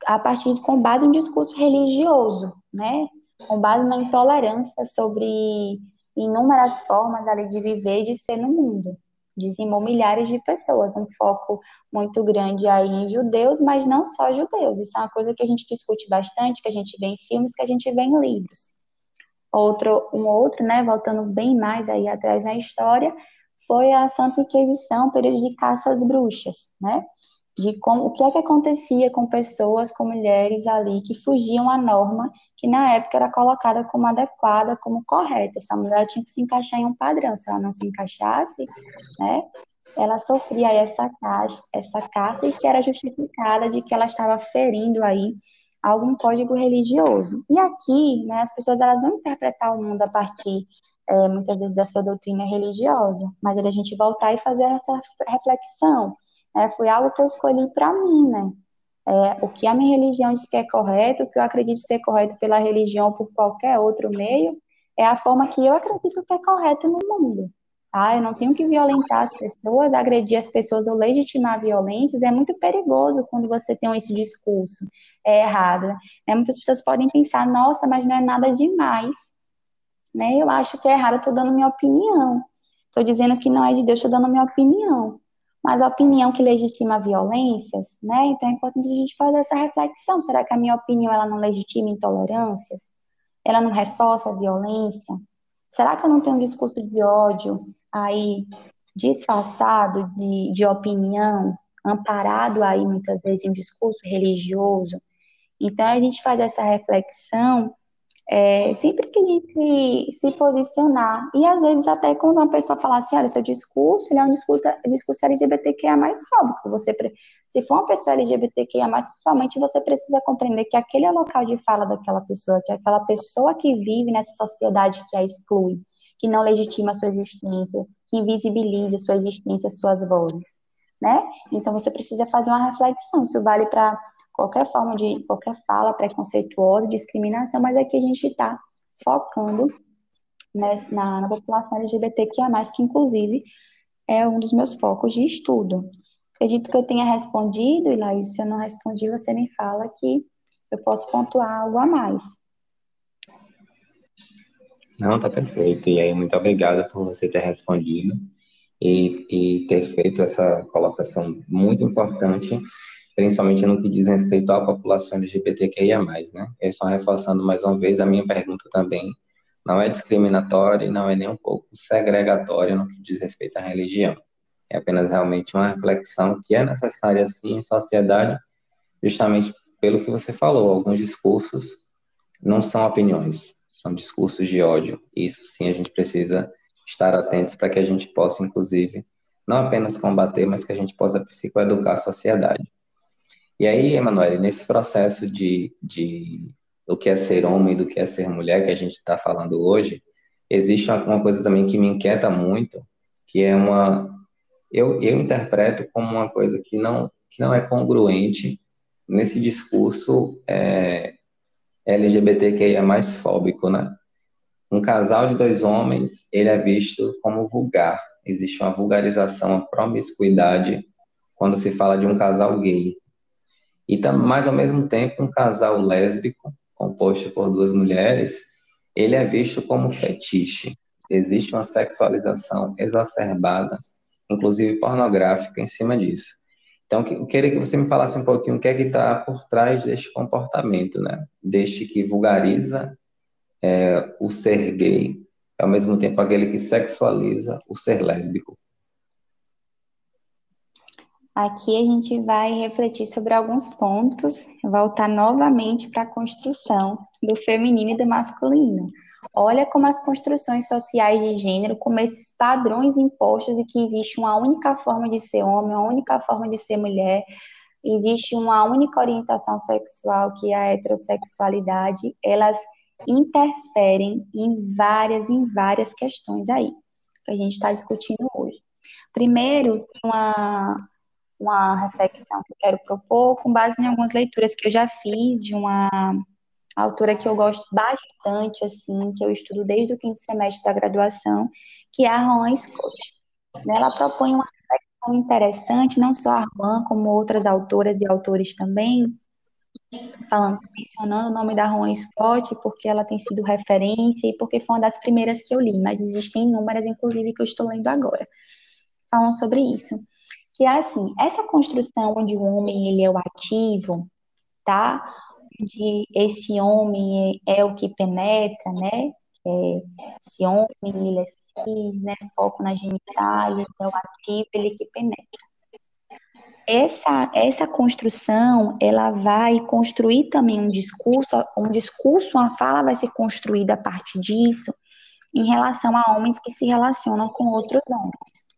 a partir com base em discurso religioso, né, com base na intolerância sobre inúmeras formas ali de viver e de ser no mundo. Dizimou milhares de pessoas, um foco muito grande aí em judeus, mas não só judeus. Isso é uma coisa que a gente discute bastante, que a gente vê em filmes, que a gente vê em livros. Outro, um outro, né, voltando bem mais aí atrás na história, foi a Santa Inquisição, período de caça às bruxas, né? De como, o que é que acontecia com pessoas, com mulheres ali que fugiam à norma que na época era colocada como adequada, como correta. Essa mulher tinha que se encaixar em um padrão. Se ela não se encaixasse, né, ela sofria essa caça, essa caça e que era justificada de que ela estava ferindo aí algum código religioso. E aqui, né, as pessoas elas vão interpretar o mundo a partir, é, muitas vezes, da sua doutrina religiosa, mas a gente voltar e fazer essa reflexão. É, foi algo que eu escolhi para mim, né? É, o que a minha religião diz que é correto, o que eu acredito ser correto pela religião ou por qualquer outro meio, é a forma que eu acredito que é correta no mundo. Ah, eu não tenho que violentar as pessoas, agredir as pessoas ou legitimar violências. É muito perigoso quando você tem esse discurso. É errado. Né? Muitas pessoas podem pensar, nossa, mas não é nada demais. Né? Eu acho que é errado, eu estou dando minha opinião. Estou dizendo que não é de Deus, estou dando minha opinião. Mas a opinião que legitima violências, né? Então é importante a gente fazer essa reflexão. Será que a minha opinião ela não legitima intolerâncias? Ela não reforça a violência? Será que eu não tenho um discurso de ódio aí disfarçado de, de opinião, amparado aí muitas vezes em um discurso religioso Então, a gente faz essa reflexão é, sempre que a gente se posicionar, e às vezes até quando uma pessoa fala assim, olha, seu discurso, ele é um discurso, discurso LGBTQIA fóbico, você, se for uma pessoa LGBTQIA mais, somente você precisa compreender que aquele é o local de fala daquela pessoa, que é aquela pessoa que vive nessa sociedade que a exclui, que não legitima a sua existência, que invisibiliza a sua existência, suas vozes, né? Então você precisa fazer uma reflexão, isso vale para qualquer forma de qualquer fala preconceituosa, discriminação, mas aqui a gente está focando na, na população LGBTQIA+, que inclusive é um dos meus focos de estudo. Acredito que eu tenha respondido, e Laís, se eu não respondi, você me fala que eu posso pontuar algo a mais. Não, tá perfeito. E aí, muito obrigada por você ter respondido e, e ter feito essa colocação muito importante principalmente no que diz respeito à população LGBTQIA+, né? Eu só reforçando mais uma vez a minha pergunta também, não é discriminatória e não é nem um pouco segregatória no que diz respeito à religião. É apenas realmente uma reflexão que é necessária, sim, em sociedade, justamente pelo que você falou, alguns discursos não são opiniões, são discursos de ódio. Isso sim a gente precisa estar atentos para que a gente possa, inclusive, não apenas combater, mas que a gente possa psicoeducar a sociedade. E aí, Emanuele, nesse processo de, de do que é ser homem e do que é ser mulher que a gente está falando hoje, existe uma coisa também que me inquieta muito, que é uma eu, eu interpreto como uma coisa que não que não é congruente nesse discurso é, LGBTQIA mais fóbico, né? Um casal de dois homens, ele é visto como vulgar. Existe uma vulgarização, uma promiscuidade quando se fala de um casal gay. E, mas, ao mesmo tempo, um casal lésbico, composto por duas mulheres, ele é visto como fetiche. Existe uma sexualização exacerbada, inclusive pornográfica, em cima disso. Então, eu queria que você me falasse um pouquinho o que é que está por trás deste comportamento, né? Deste que vulgariza é, o ser gay, ao mesmo tempo aquele que sexualiza o ser lésbico. Aqui a gente vai refletir sobre alguns pontos, voltar novamente para a construção do feminino e do masculino. Olha como as construções sociais de gênero, como esses padrões impostos e que existe uma única forma de ser homem, uma única forma de ser mulher, existe uma única orientação sexual que é a heterossexualidade, elas interferem em várias, em várias questões aí, que a gente está discutindo hoje. Primeiro, uma, uma reflexão que eu quero propor com base em algumas leituras que eu já fiz de uma autora que eu gosto bastante, assim, que eu estudo desde o quinto semestre da graduação, que é a Rowan Scott. Ela propõe uma reflexão interessante, não só a Rowan, como outras autoras e autores também, falando, mencionando o nome da Rowan Scott, porque ela tem sido referência e porque foi uma das primeiras que eu li, mas existem inúmeras, inclusive, que eu estou lendo agora. Falam sobre isso que é assim, essa construção onde o homem ele é o ativo, tá? Onde esse homem é, o que penetra, né? É, esse homem, ele é cis, né? Foco na genitália, é o ativo, ele que penetra. Essa, essa construção, ela vai construir também um discurso, um discurso, uma fala vai ser construída a partir disso, em relação a homens que se relacionam com outros homens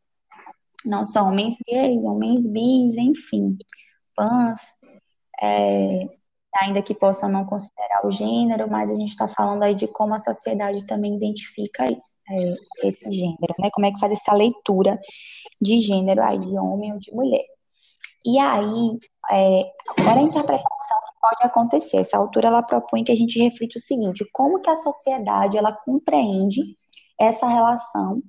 não só homens gays, homens bis, enfim, pans, é, ainda que possam não considerar o gênero, mas a gente está falando aí de como a sociedade também identifica é, esse gênero, né? Como é que faz essa leitura de gênero aí de homem ou de mulher. E aí, é, olha a interpretação que pode acontecer. Essa autora ela propõe que a gente reflita o seguinte: como que a sociedade ela compreende essa relação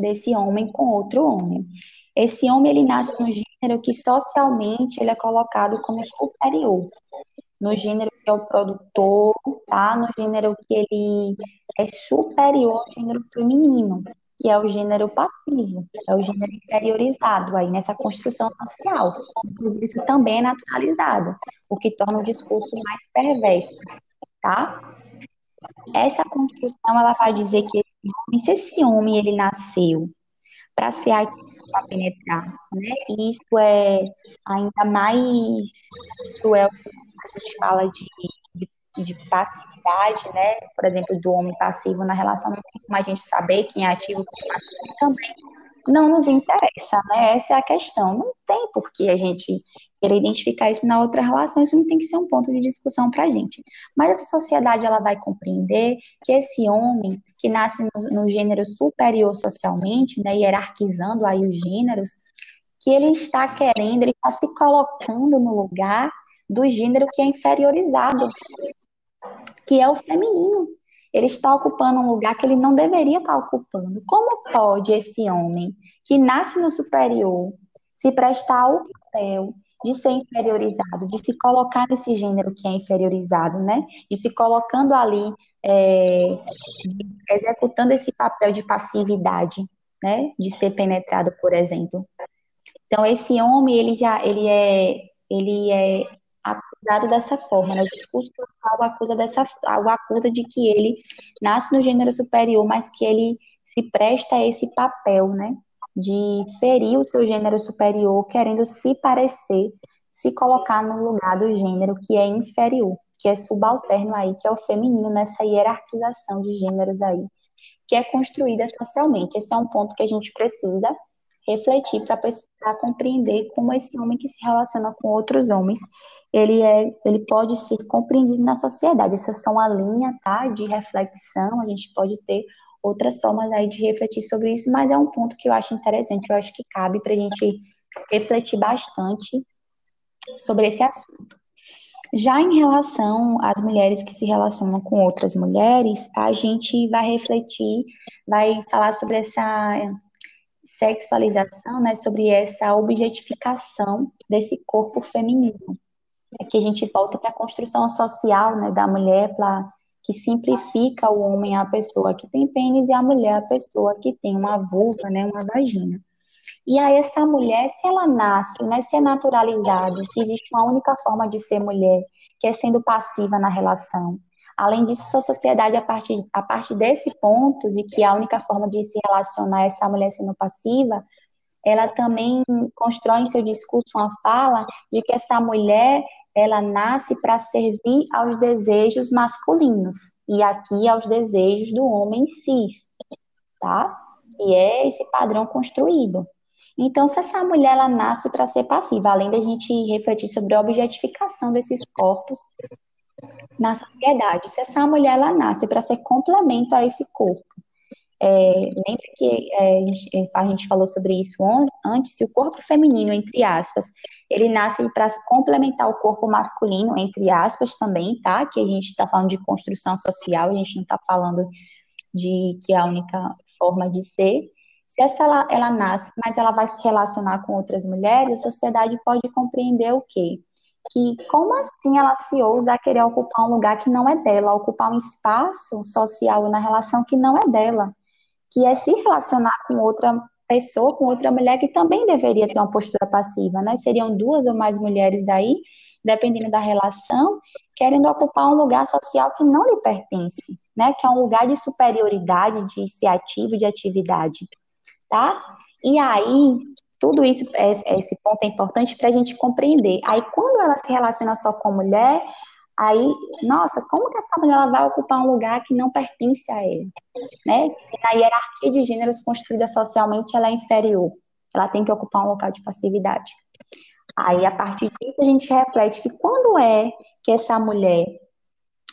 desse homem com outro homem. Esse homem ele nasce no gênero que socialmente ele é colocado como superior, no gênero que é o produtor, tá? No gênero que ele é superior ao gênero feminino, que é o gênero passivo, é o gênero interiorizado aí nessa construção social. Isso também é naturalizado, o que torna o discurso mais perverso, tá? Essa construção ela vai dizer que homem, se esse homem ele nasceu para ser ativo, para penetrar, né? E isso é ainda mais cruel a gente fala de, de, de, passividade, né? Por exemplo, do homem passivo na relação, não tem como a gente saber quem é ativo e quem é passivo também não nos interessa, né? Essa é a questão. Não tem por que a gente querer identificar isso na outra relação, isso não tem que ser um ponto de discussão para a gente. Mas essa sociedade ela vai compreender que esse homem que nasce no, no gênero superior socialmente, né, hierarquizando aí os gêneros, que ele está querendo, ele está se colocando no lugar do gênero que é inferiorizado, que é o feminino ele está ocupando um lugar que ele não deveria estar ocupando. Como pode esse homem que nasce no superior se prestar ao papel de ser inferiorizado, de se colocar nesse gênero que é inferiorizado, né? De se colocando ali, é, executando esse papel de passividade, né? De ser penetrado, por exemplo. Então esse homem ele já ele é ele é acusado dessa forma, né? O discurso o acusa dessa, o acusa de que ele nasce no gênero superior, mas que ele se presta a esse papel, né? De ferir o seu gênero superior, querendo se parecer, se colocar no lugar do gênero que é inferior, que é subalterno aí, que é o feminino nessa hierarquização de gêneros aí, que é construída socialmente. Esse é um ponto que a gente precisa refletir para compreender como esse homem que se relaciona com outros homens ele, é, ele pode ser compreendido na sociedade. Essa é só uma linha tá, de reflexão, a gente pode ter outras formas aí de refletir sobre isso, mas é um ponto que eu acho interessante, eu acho que cabe para a gente refletir bastante sobre esse assunto. Já em relação às mulheres que se relacionam com outras mulheres, a gente vai refletir, vai falar sobre essa sexualização, né, sobre essa objetificação desse corpo feminino é que a gente volta para a construção social né, da mulher, pra, que simplifica o homem a pessoa que tem pênis e a mulher a pessoa que tem uma vulva, né, uma vagina. E aí essa mulher, se ela nasce, né, se é naturalizado, que existe uma única forma de ser mulher, que é sendo passiva na relação. Além disso, a sociedade, a partir, a partir desse ponto, de que a única forma de se relacionar é essa mulher sendo passiva, ela também constrói em seu discurso uma fala de que essa mulher ela nasce para servir aos desejos masculinos e aqui aos desejos do homem cis, tá? E é esse padrão construído. Então, se essa mulher ela nasce para ser passiva, além da gente refletir sobre a objetificação desses corpos na sociedade, se essa mulher ela nasce para ser complemento a esse corpo, é, lembra que é, a, gente, é, falou sobre isso antes, se o corpo feminino, entre aspas, ele nasce para complementar o corpo masculino, entre aspas, também, tá? Que a gente está falando de construção social, a gente não está falando de que é a única forma de ser. Se essa ela, ela nasce, mas ela vai se relacionar com outras mulheres, a sociedade pode compreender o quê? que como assim ela se ousa a querer ocupar um lugar que não é dela, ocupar um espaço social na relação que não é dela que é se relacionar com outra pessoa, com outra mulher que também deveria ter uma postura passiva, né? Seriam duas ou mais mulheres aí, dependendo da relação, querendo ocupar um lugar social que não lhe pertence, né? Que é um lugar de superioridade, de iniciativa, de atividade, tá? E aí, tudo isso, esse ponto é importante para a gente compreender. Aí, quando ela se relaciona só com mulher, Aí, nossa, como que essa mulher ela vai ocupar um lugar que não pertence a ele? Né? Se na hierarquia de gêneros construída socialmente ela é inferior, ela tem que ocupar um local de passividade. Aí, a partir disso, a gente reflete que quando é que essa mulher,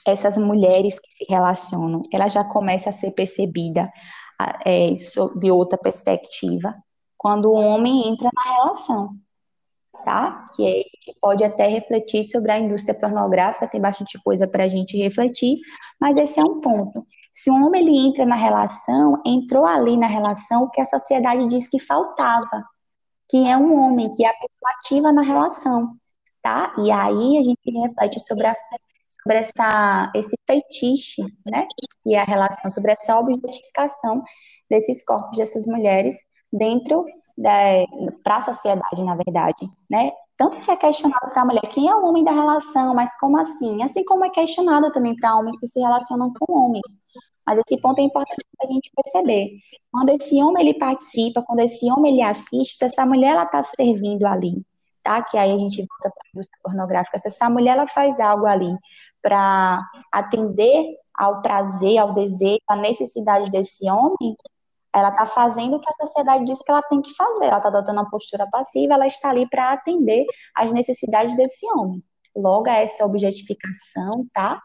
essas mulheres que se relacionam, ela já começa a ser percebida é, sob outra perspectiva, quando o homem entra na relação tá? Que, é, que pode até refletir sobre a indústria pornográfica, tem bastante coisa para a gente refletir, mas esse é um ponto. Se um homem ele entra na relação, entrou ali na relação o que a sociedade diz que faltava, que é um homem, que é a pessoa ativa na relação, tá? E aí a gente reflete sobre, a, sobre essa, esse feitiço, né? E a relação, sobre essa objetificação desses corpos dessas mulheres dentro para a sociedade, na verdade, né? Tanto que é questionado para a mulher quem é o homem da relação, mas como assim? Assim como é questionado também para homens que se relacionam com homens. Mas esse ponto é importante para a gente perceber. Quando esse homem ele participa, quando esse homem ele assiste, se essa mulher ela está servindo ali tá? Que aí a gente volta para a indústria pornográfica. Se essa mulher ela faz algo ali para atender ao prazer, ao desejo, à necessidade desse homem, ela está fazendo o que a sociedade diz que ela tem que fazer. Ela está adotando uma postura passiva, ela está ali para atender às necessidades desse homem. Logo, essa objetificação, tá?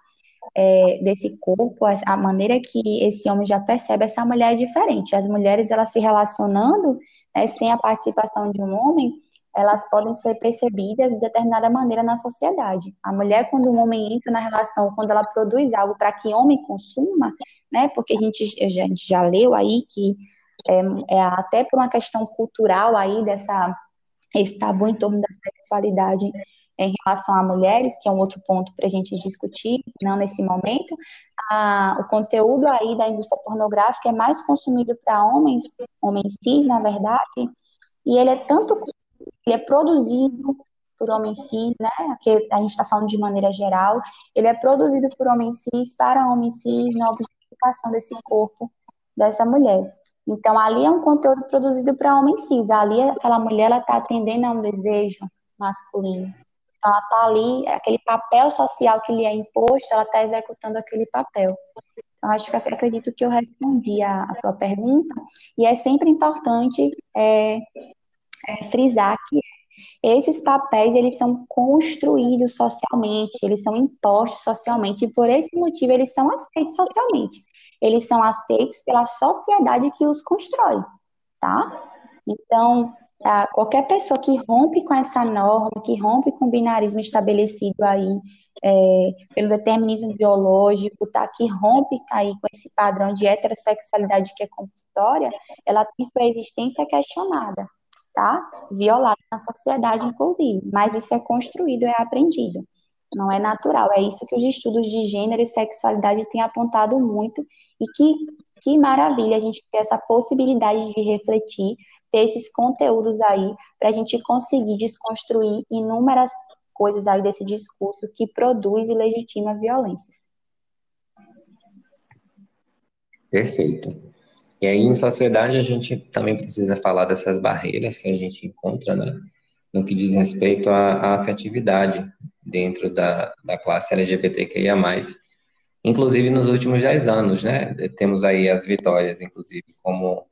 É, desse corpo, a maneira que esse homem já percebe essa mulher é diferente. As mulheres, elas se relacionando né, sem a participação de um homem, elas podem ser percebidas de determinada maneira na sociedade. A mulher, quando um homem entra na relação, quando ela produz algo para que homem consuma, né? Porque a gente, a gente já leu aí que é, é, até por uma questão cultural aí dessa esse tabu em torno da sexualidade em relação a mulheres, que é um outro ponto para a gente discutir, não nesse momento, a, o conteúdo aí da indústria pornográfica é mais consumido para homens, homens cis, na verdade, e ele é tanto ele é produzido por homens cis, né? Aqui a gente está falando de maneira geral, ele é produzido por homens cis para homens cis na objetificação desse corpo dessa mulher. Então, ali é um conteúdo produzido para homens cis. Ali, aquela mulher, ela está atendendo a um desejo masculino. Então, ela está ali, aquele papel social que lhe é imposto, ela está executando aquele papel. Então, acho que acredito que eu respondi a, a tua pergunta. E é sempre importante é, é, frisar que esses papéis eles são construídos socialmente, eles são impostos socialmente e por esse motivo eles são aceitos socialmente. Eles são aceitos pela sociedade que os constrói, tá? Então, qualquer pessoa que rompe com essa norma, que rompe com o binarismo estabelecido aí é, pelo determinismo biológico, tá? Que rompe aí com esse padrão de heterossexualidade que é compulsória, ela tem sua existência questionada tá violada na sociedade, inclusive, mas isso é construído, é aprendido, não é natural. É isso que os estudos de gênero e sexualidade têm apontado muito, e que, que maravilha a gente ter essa possibilidade de refletir, ter esses conteúdos aí, para a gente conseguir desconstruir inúmeras coisas aí desse discurso que produz e legitima violências. Perfeito. E aí, em sociedade, a gente também precisa falar dessas barreiras que a gente encontra, né? No que diz respeito à, à afetividade dentro da, da classe LGBTQIA+. Inclusive, nos últimos 10 anos, né? Temos aí as vitórias, inclusive, como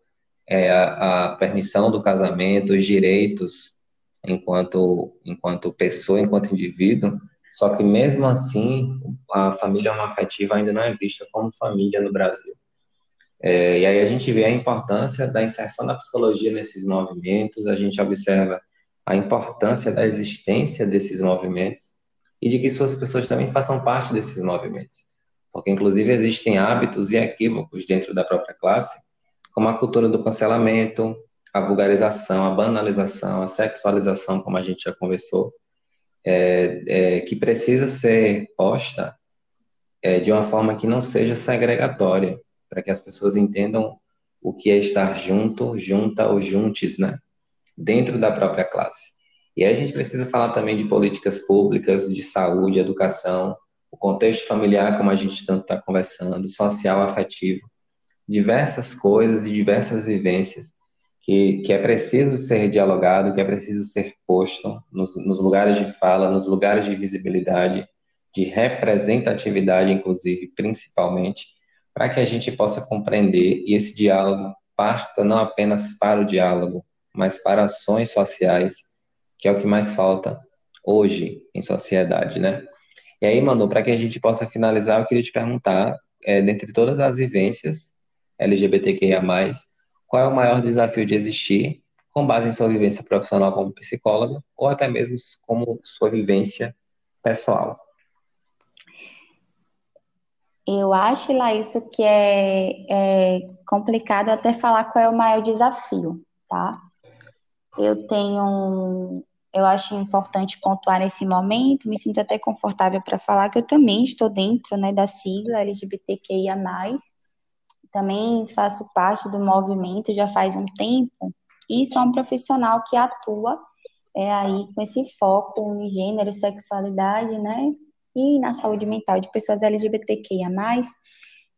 é, a, a permissão do casamento, os direitos enquanto, enquanto pessoa, enquanto indivíduo, só que mesmo assim, a família homoafetiva ainda não é vista como família no Brasil. É, e aí a gente vê a importância da inserção da psicologia nesses movimentos, a gente observa a importância da existência desses movimentos e de que suas pessoas também façam parte desses movimentos. Porque, inclusive, existem hábitos e equívocos dentro da própria classe, como a cultura do cancelamento, a vulgarização, a banalização, a sexualização, como a gente já conversou, é, é, que precisa ser posta é, de uma forma que não seja segregatória, para que as pessoas entendam o que é estar junto, junta ou juntes, né? Dentro da própria classe. E aí a gente precisa falar também de políticas públicas, de saúde, educação, o contexto familiar, como a gente tanto está conversando, social, afetivo, diversas coisas e diversas vivências que, que é preciso ser dialogado, que é preciso ser posto nos, nos lugares de fala, nos lugares de visibilidade, de representatividade, inclusive, principalmente, para que a gente possa compreender e esse diálogo parta não apenas para o diálogo, mas para ações sociais, que é o que mais falta hoje em sociedade, né? E aí, Manu, para que a gente possa finalizar, eu queria te perguntar, é, dentre todas as vivências LGBTQIA+, qual é o maior desafio de existir com base em sua vivência profissional como psicóloga ou até mesmo como sua vivência pessoal? Eu acho, lá isso que é, é, complicado até falar qual é o maior desafio, tá? Eu tenho, eu acho importante pontuar nesse momento, me sinto até confortável para falar que eu também estou dentro, né, da sigla LGBTQIA+, também faço parte do movimento já faz um tempo, e sou um profissional que atua é, aí com esse foco em gênero, sexualidade, né, e na saúde mental de pessoas LGBTQIA+.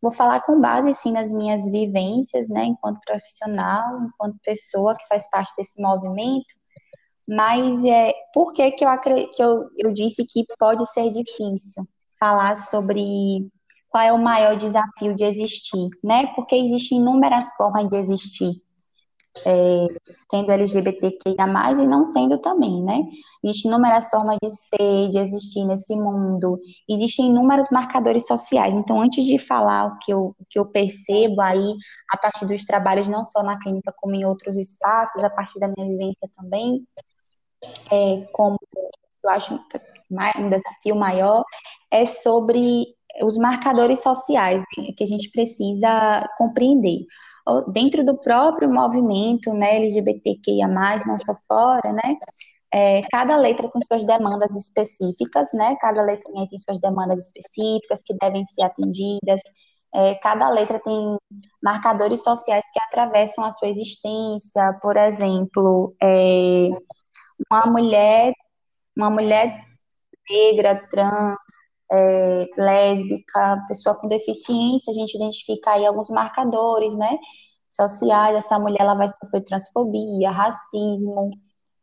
Vou falar com base, sim, nas minhas vivências, né, enquanto profissional, enquanto pessoa que faz parte desse movimento, Mas é, por que, que, eu, que eu, eu disse que pode ser difícil falar sobre qual é o maior desafio de existir, né? Porque existem inúmeras formas de existir é, tendo LGBTQIA+, e não sendo também, né? Existem inúmeras formas de ser, de existir nesse mundo, existem inúmeros marcadores sociais. Então, antes de falar o que eu, o que eu percebo aí, a partir dos trabalhos, não só na clínica, como em outros espaços, a partir da minha vivência também, é, como eu acho um desafio maior, é sobre os marcadores sociais né, que a gente precisa compreender dentro do próprio movimento né, LGBTQIA+, não só fora, né, é, cada letra tem suas demandas específicas, né, cada letra tem suas demandas específicas que devem ser atendidas, é, cada letra tem marcadores sociais que atravessam a sua existência, por exemplo, é, uma mulher, uma mulher negra, trans, é, lésbica, pessoa com deficiência, a gente identifica aí alguns marcadores, né, sociais, essa mulher ela vai sofrer transfobia, racismo,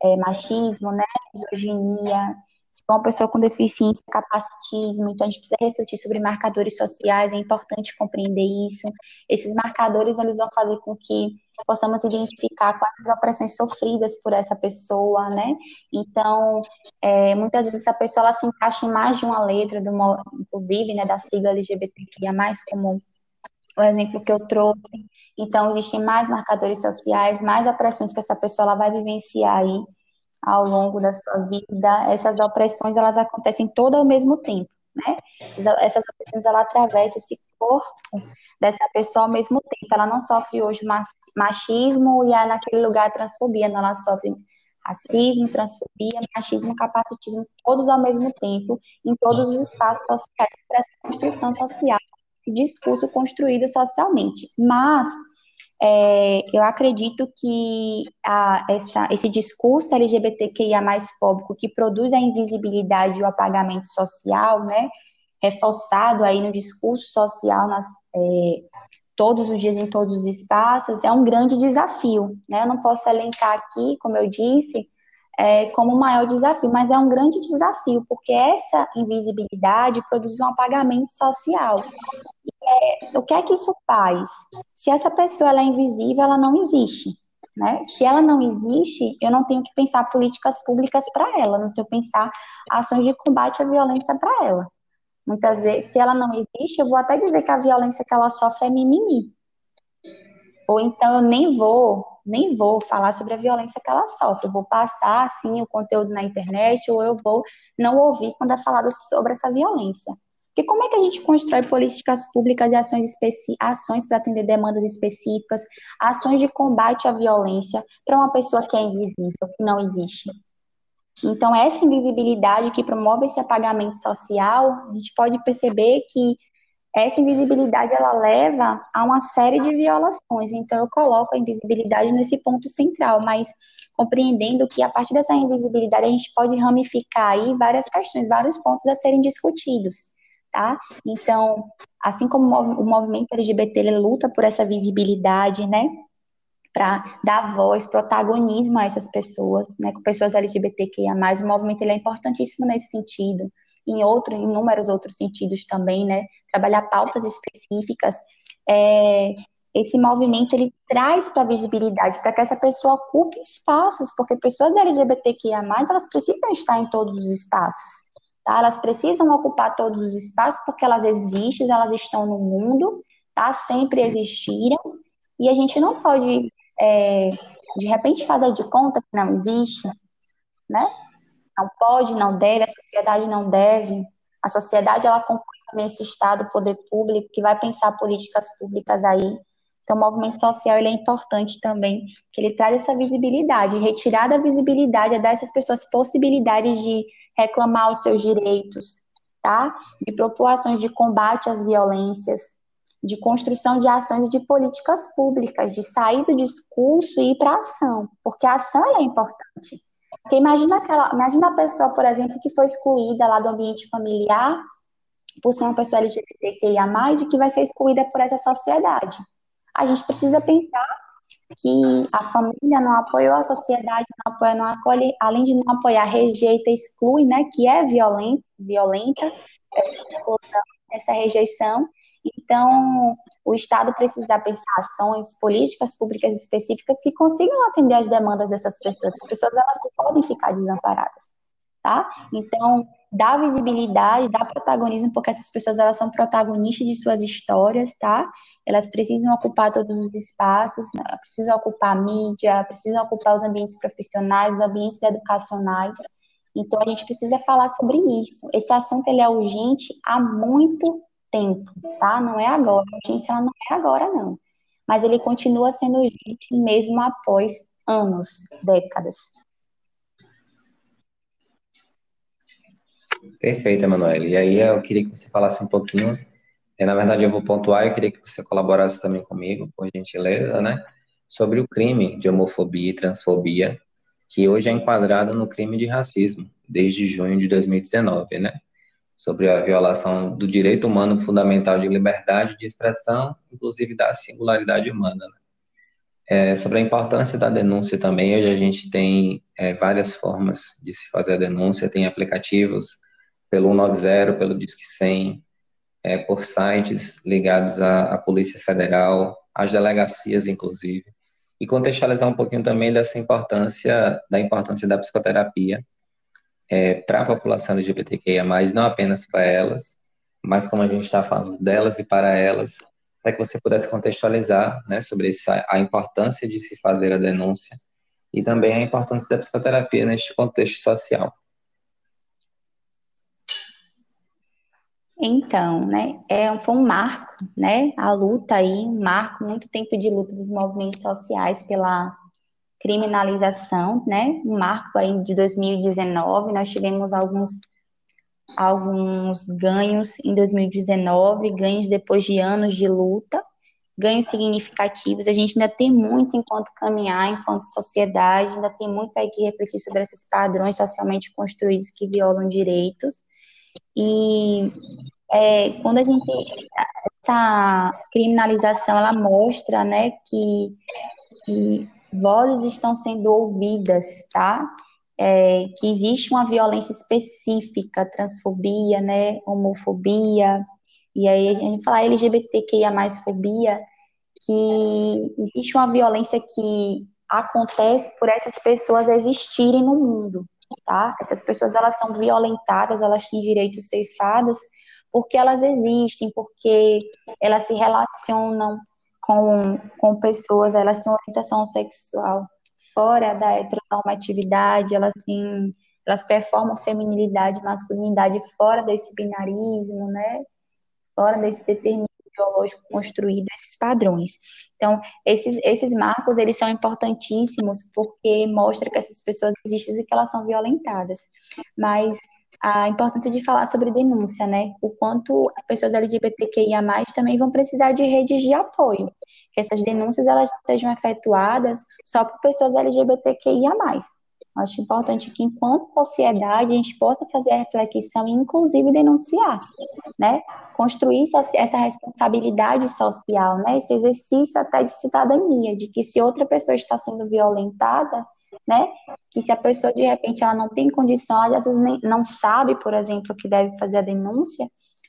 é, machismo, né, misoginia, se for uma pessoa com deficiência, capacitismo, então a gente precisa refletir sobre marcadores sociais, é importante compreender isso. Esses marcadores, eles vão fazer com que possamos identificar quais as opressões sofridas por essa pessoa, né? Então, é, muitas vezes essa pessoa, ela se encaixa em mais de uma letra, do, inclusive, né, da sigla LGBTQIA+, como o exemplo que eu trouxe. Então, existem mais marcadores sociais, mais opressões que essa pessoa ela vai vivenciar aí ao longo da sua vida, essas opressões elas acontecem todas ao mesmo tempo, né? Essas opressões ela atravessam esse corpo dessa pessoa ao mesmo tempo. Ela não sofre hoje machismo e é naquele lugar transfobia, não, ela sofre racismo, transfobia, machismo, capacitismo, todos ao mesmo tempo, em todos os espaços sociais, para essa construção social, discurso construído socialmente. Mas é, eu acredito que a, essa, esse discurso LGBTQIA mais fóbico que produz a invisibilidade e o apagamento social, né, reforçado aí no discurso social nas, é, todos os dias em todos os espaços, é um grande desafio. Né? Eu não posso elencar aqui, como eu disse, é, como o maior desafio, mas é um grande desafio, porque essa invisibilidade produz um apagamento social. É, o que é que isso faz? Se essa pessoa ela é invisível, ela não existe. Né? Se ela não existe, eu não tenho que pensar políticas públicas para ela, não tenho que pensar ações de combate à violência para ela. Muitas vezes, se ela não existe, eu vou até dizer que a violência que ela sofre é mimimi. Ou então eu nem vou, nem vou falar sobre a violência que ela sofre. Eu vou passar assim o conteúdo na internet ou eu vou não ouvir quando é falado sobre essa violência. Porque como é que a gente constrói políticas públicas e ações, ações para atender demandas específicas, ações de combate à violência para uma pessoa que é invisível, que não existe? Então, essa invisibilidade que promove esse apagamento social, a gente pode perceber que essa invisibilidade ela leva a uma série de violações. Então, eu coloco a invisibilidade nesse ponto central, mas compreendendo que a partir dessa invisibilidade a gente pode ramificar aí várias questões, vários pontos a serem discutidos tá? Então, assim como o movimento LGBT ele luta por essa visibilidade, né? Para dar voz, protagonismo a essas pessoas, né? Com pessoas LGBTQIA+, o movimento ele é importantíssimo nesse sentido. Em outro, em inúmeros outros sentidos também, né? Trabalhar pautas específicas. É, esse movimento ele traz para a visibilidade, para que essa pessoa ocupe espaços, porque pessoas LGBTQIA+, elas precisam estar em todos os espaços, Tá? Elas precisam ocupar todos os espaços porque elas existem, elas estão no mundo, tá? Sempre existiram e a gente não pode é, de repente fazer de conta que não existe, né? Não pode, não deve, a sociedade não deve. A sociedade ela acompanha também esse Estado, o poder público que vai pensar políticas públicas aí. Então, o movimento social ele é importante também, que ele traz essa visibilidade, retirar da visibilidade, dar a essas pessoas possibilidades de reclamar os seus direitos, tá? De propor ações de combate às violências, de construção de ações de políticas públicas, de sair do discurso e ir para ação, porque a ação é importante. Porque imagina aquela, imagina a pessoa, por exemplo, que foi excluída lá do ambiente familiar por ser uma pessoa LGBTQIA+, e que vai ser excluída por essa sociedade. A gente precisa pensar que a família não apoiou, a sociedade não apoia, não acolhe, além de não apoiar, rejeita, exclui, né, que é violenta, violenta essa exclusão, essa rejeição. Então, o Estado precisa pensar ações, políticas públicas específicas que consigam atender às demandas dessas pessoas. As pessoas elas não podem ficar desamparadas, tá? Então, dá visibilidade, dá protagonismo, porque essas pessoas elas são protagonistas de suas histórias, tá? Elas precisam ocupar todos os espaços, né? precisam ocupar a mídia, precisam ocupar os ambientes profissionais, os ambientes educacionais. Então a gente precisa falar sobre isso. Esse assunto ele é urgente há muito tempo, tá? Não é agora. A urgência não é agora não. Mas ele continua sendo urgente mesmo após anos, décadas. Perfeito, Emanuele. E aí eu queria que você falasse um pouquinho, é, na verdade eu vou pontuar, eu queria que você colaborasse também comigo, por gentileza, né, sobre o crime de homofobia e transfobia, que hoje é enquadrado no crime de racismo, desde junho de 2019, né, sobre a violação do direito humano fundamental de liberdade de expressão, inclusive da singularidade humana, né. É, sobre a importância da denúncia também, hoje a gente tem é, várias formas de se fazer a denúncia, tem aplicativos pelo 190, pelo Disque 100, é, por sites ligados à, à Polícia Federal, às delegacias, inclusive, e contextualizar um pouquinho também dessa importância, da importância da psicoterapia é, para a população LGBTQIA+, não apenas para elas, mas como a gente está falando delas e para elas, para que você pudesse contextualizar né, sobre essa, a importância de se fazer a denúncia e também a importância da psicoterapia neste contexto social. Então, né, é, foi um marco, né, a luta aí, um marco, muito tempo de luta dos movimentos sociais pela criminalização, né, um marco aí de 2019, nós tivemos alguns, alguns ganhos em 2019, ganhos depois de anos de luta, ganhos significativos, a gente ainda tem muito enquanto caminhar, enquanto sociedade, ainda tem muito aí que refletir sobre esses padrões socialmente construídos que violam direitos, e é, quando a gente essa criminalização ela mostra, né, que, que vozes estão sendo ouvidas, tá? É, que existe uma violência específica, transfobia, né, homofobia, e aí a gente fala LGBTQIA fobia, que existe uma violência que acontece por essas pessoas existirem no mundo, tá? Essas pessoas elas são violentadas, elas têm direitos ceifados porque elas existem, porque elas se relacionam com, com pessoas, elas têm orientação sexual fora da heteronormatividade, elas têm elas performam feminilidade, masculinidade fora desse binarismo, né? Fora desse determinismo biológico construído, esses padrões. Então, esses, esses marcos, eles são importantíssimos porque mostra que essas pessoas existem e que elas são violentadas. Mas a importância de falar sobre denúncia, né? O quanto as pessoas LGBTQIA+, também vão precisar de redes de apoio. Que essas denúncias, elas sejam efetuadas só por pessoas LGBTQIA+. Acho importante que, enquanto sociedade, a gente possa fazer a reflexão e, inclusive, denunciar, né? Construir essa responsabilidade social, né? Esse exercício até de cidadania, de que se outra pessoa está sendo violentada, né? Que se a pessoa, de repente, ela não tem condição, ela, às vezes nem, não sabe, por exemplo, que deve fazer a denúncia,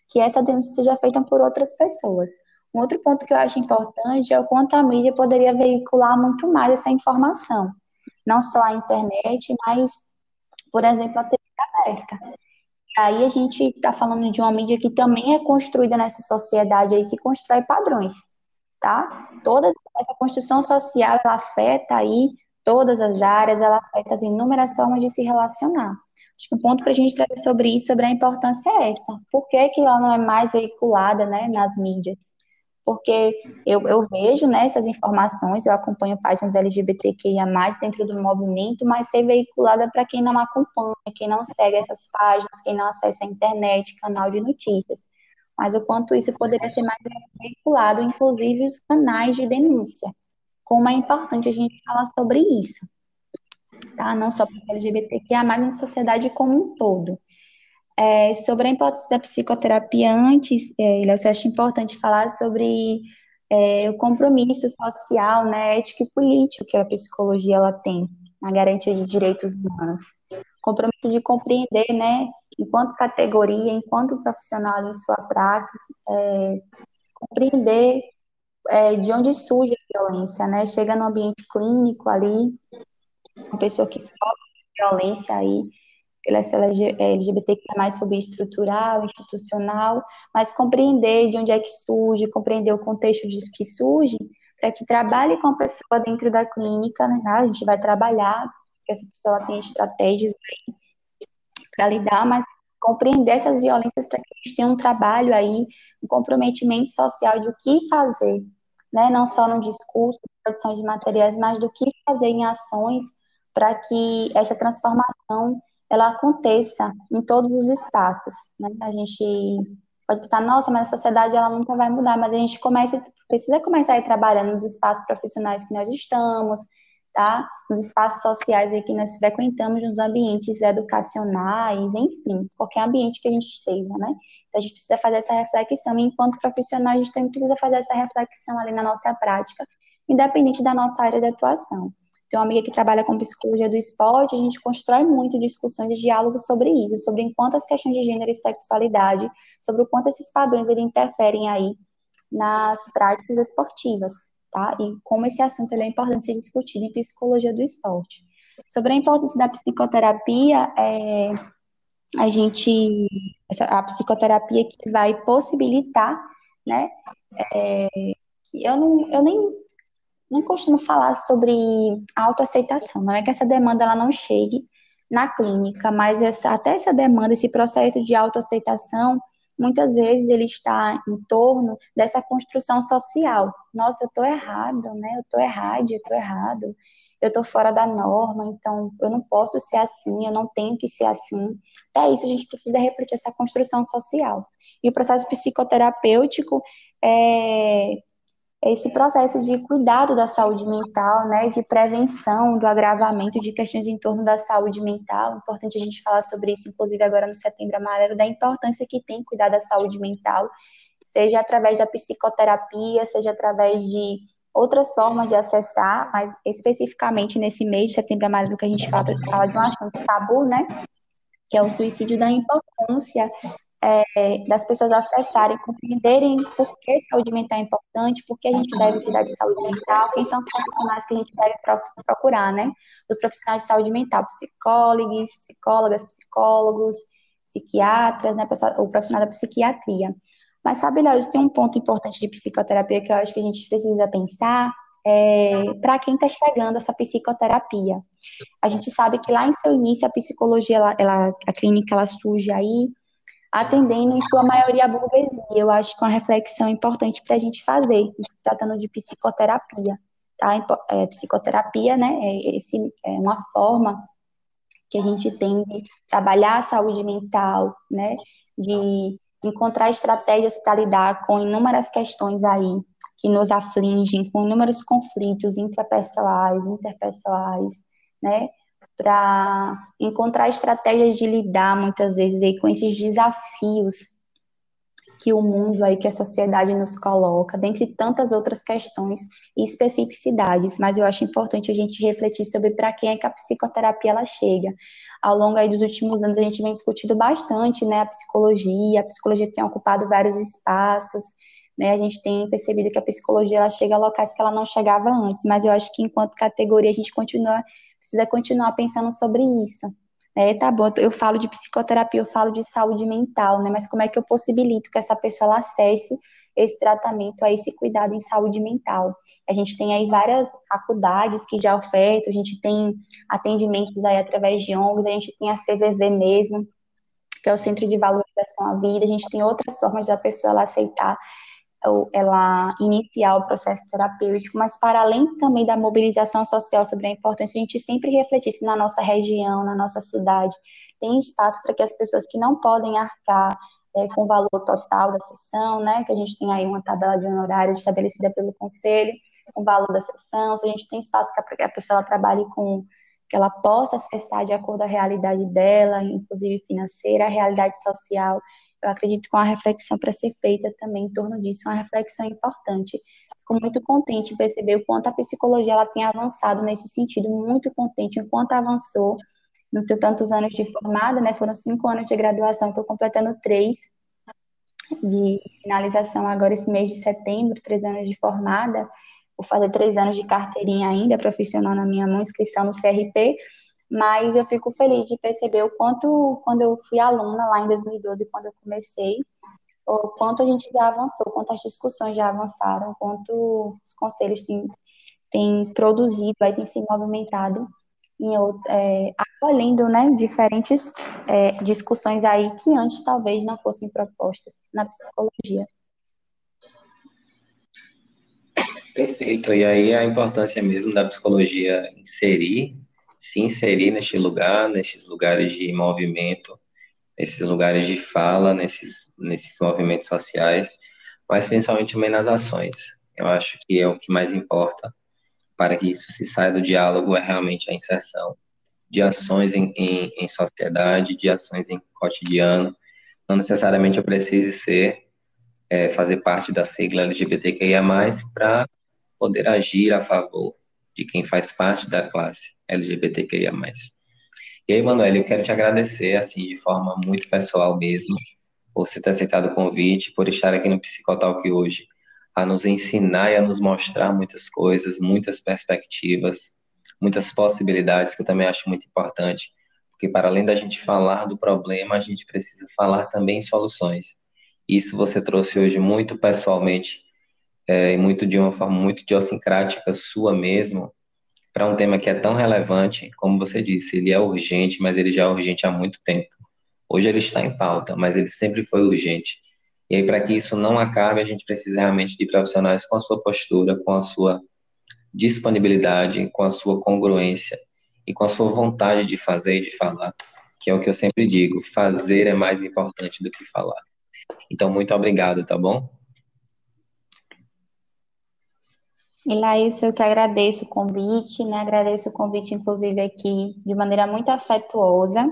que essa denúncia seja feita por outras pessoas. Um outro ponto que eu acho importante é o quanto a mídia poderia veicular muito mais essa informação não só a internet, mas, por exemplo, a TV aberta. Aí a gente está falando de uma mídia que também é construída nessa sociedade aí, que constrói padrões, tá? Toda essa construção social, ela afeta aí todas as áreas, ela afeta as inúmeras formas de se relacionar. Acho que um ponto para a gente trazer sobre isso, sobre a importância é essa. Por que, que ela não é mais veiculada né, nas mídias? Porque eu, eu vejo né, essas informações, eu acompanho páginas LGBTQIA+, dentro do movimento, mas ser veiculada para quem não acompanha, quem não segue essas páginas, quem não acessa a internet, canal de notícias. Mas o quanto isso poderia ser mais veiculado, inclusive os canais de denúncia. Como é importante a gente falar sobre isso. Tá? Não só para LGBTQIA+, mas na sociedade como um todo. É, sobre a importância da psicoterapia antes, é, eu acho importante falar sobre é, o compromisso social, né, ético e político que a psicologia ela tem na garantia de direitos humanos. Compromisso de compreender, né, enquanto categoria, enquanto profissional em sua prática, é, compreender é, de onde surge a violência, né? Chega no ambiente clínico ali, uma pessoa que sofre violência aí, pela LGBTQ+, fobia estrutural, institucional, mas compreender de onde é que surge, compreender o contexto disso que surge, para que trabalhe com a pessoa dentro da clínica, né? A gente vai trabalhar, que essa pessoa tem estratégias para lidar, mas compreender essas violências para que a gente tenha um trabalho aí, um comprometimento social de o que fazer, né? Não só no discurso, produção de materiais, mas do que fazer em ações para que essa transformação ela aconteça em todos os espaços. Né? A gente pode pensar, nossa, mas a sociedade ela nunca vai mudar, mas a gente começa, precisa começar a ir trabalhando nos espaços profissionais que nós estamos, tá? Nos espaços sociais que nós frequentamos, nos ambientes educacionais, enfim, qualquer ambiente que a gente esteja, né? Então a gente precisa fazer essa reflexão, e enquanto profissional a gente também precisa fazer essa reflexão ali na nossa prática, independente da nossa área de atuação. Tem uma amiga que trabalha com psicologia do esporte, a gente constrói muito discussões e diálogos sobre isso, sobre em quanto as questões de gênero e sexualidade, sobre o quanto esses padrões ele interferem aí nas práticas esportivas, tá? E como esse assunto é importante ser discutido em psicologia do esporte. Sobre a importância da psicoterapia, é, a gente, a psicoterapia que vai possibilitar, né? É, que eu não, eu nem não costumo falar sobre autoaceitação. Não é que essa demanda ela não chegue na clínica, mas essa, até essa demanda, esse processo de autoaceitação, muitas vezes ele está em torno dessa construção social. Nossa, eu estou errado, né? Eu estou errado, eu estou errado. Eu estou fora da norma, então eu não posso ser assim, eu não tenho que ser assim. Até isso a gente precisa refletir essa construção social. E o processo psicoterapêutico é, esse processo de cuidado da saúde mental, né, de prevenção do agravamento de questões em torno da saúde mental. Importante a gente falar sobre isso, inclusive agora no Setembro Amarelo, da importância que tem cuidar da saúde mental, seja através da psicoterapia, seja através de outras formas de acessar, mas especificamente nesse mês de Setembro Amarelo que a gente fala, fala de um assunto tabu, né, que é o suicídio da importância é, das pessoas acessarem, compreenderem por que saúde mental é importante, por que a gente deve cuidar de saúde mental, quem são os profissionais que a gente deve procurar, né? Os profissionais de saúde mental, psicólogos, psicólogas, psicólogos, psiquiatras, né? O profissional da psiquiatria. Mas sabe, Léo, tem um ponto importante de psicoterapia que eu acho que a gente precisa pensar, é, para quem está chegando essa psicoterapia. A gente sabe que lá em seu início a psicologia, ela, ela, a clínica, ela surge aí atendendo em sua maioria a burguesia. Eu acho que é uma reflexão importante para a gente fazer, se tratando de psicoterapia. Tá? É, psicoterapia, né, é, esse, é uma forma que a gente tem de trabalhar a saúde mental, né, de encontrar estratégias para lidar com inúmeras questões aí que nos afligem, com inúmeros conflitos intrapessoais, interpessoais, né, para encontrar estratégias de lidar muitas vezes aí com esses desafios que o mundo aí, que a sociedade nos coloca, dentre tantas outras questões e especificidades, mas eu acho importante a gente refletir sobre para quem é que a psicoterapia ela chega. Ao longo aí dos últimos anos a gente vem discutindo bastante, né, a psicologia, a psicologia tem ocupado vários espaços, né, a gente tem percebido que a psicologia ela chega a locais que ela não chegava antes, mas eu acho que enquanto categoria a gente continua precisa continuar pensando sobre isso. É, tá bom, eu falo de psicoterapia, eu falo de saúde mental, né? Mas como é que eu possibilito que essa pessoa acesse esse tratamento, a esse cuidado em saúde mental? A gente tem aí várias faculdades que já ofertam, a gente tem atendimentos aí através de ONGs, a gente tem a CVV mesmo, que é o Centro de Valorização à Vida, a gente tem outras formas da pessoa aceitar ela iniciar o processo terapêutico, mas para além também da mobilização social sobre a importância, a gente sempre refletisse na nossa região, na nossa cidade, tem espaço para que as pessoas que não podem arcar é, com o valor total da sessão, né, que a gente tem aí uma tabela de honorários estabelecida pelo conselho, com o valor da sessão, se a gente tem espaço para que a pessoa trabalhe com que ela possa acessar de acordo com a realidade dela, inclusive financeira, a realidade social, eu acredito que uma reflexão para ser feita também em torno disso, uma reflexão importante. Fico muito contente em perceber o quanto a psicologia ela tem avançado nesse sentido, muito contente o quanto avançou. Não tenho tantos anos de formada, né? Foram cinco anos de graduação, estou completando três de finalização agora esse mês de setembro, três anos de formada. Vou fazer três anos de carteirinha ainda profissional na minha mão, inscrição no CRP, mas eu fico feliz de perceber o quanto, quando eu fui aluna lá em 2012, quando eu comecei, o quanto a gente já avançou, quanto as discussões já avançaram, quanto os conselhos têm, têm produzido, aí têm se movimentado em é, acolhendo né, diferentes é, discussões aí que antes talvez não fossem propostas na psicologia. Perfeito. E aí a importância mesmo da psicologia inserir, se inserir neste lugar, nesses lugares de movimento, nesses lugares de fala, nesses, nesses movimentos sociais, mas principalmente também nas ações. Eu acho que é o que mais importa para que isso se saia do diálogo é realmente a inserção de ações em, em, em sociedade, de ações em cotidiano. Não necessariamente eu precise ser, é, fazer parte da sigla LGBTQIA+, para poder agir a favor de quem faz parte da classe LGBTQIA+. E aí, Manuel, eu quero te agradecer, assim, de forma muito pessoal mesmo, por você ter aceitado o convite, por estar aqui no Psicotalk hoje, a nos ensinar e a nos mostrar muitas coisas, muitas perspectivas, muitas possibilidades, que eu também acho muito importante, porque para além da gente falar do problema, a gente precisa falar também soluções. Isso você trouxe hoje muito pessoalmente, é, muito de uma forma muito idiosincrática sua mesmo, para um tema que é tão relevante, como você disse, ele é urgente, mas ele já é urgente há muito tempo. Hoje ele está em pauta, mas ele sempre foi urgente. E aí, para que isso não acabe, a gente precisa realmente de profissionais com a sua postura, com a sua disponibilidade, com a sua congruência e com a sua vontade de fazer e de falar, que é o que eu sempre digo: fazer é mais importante do que falar. Então, muito obrigado, tá bom? E Laís, eu que agradeço o convite, né? Agradeço o convite, inclusive, aqui de maneira muito afetuosa.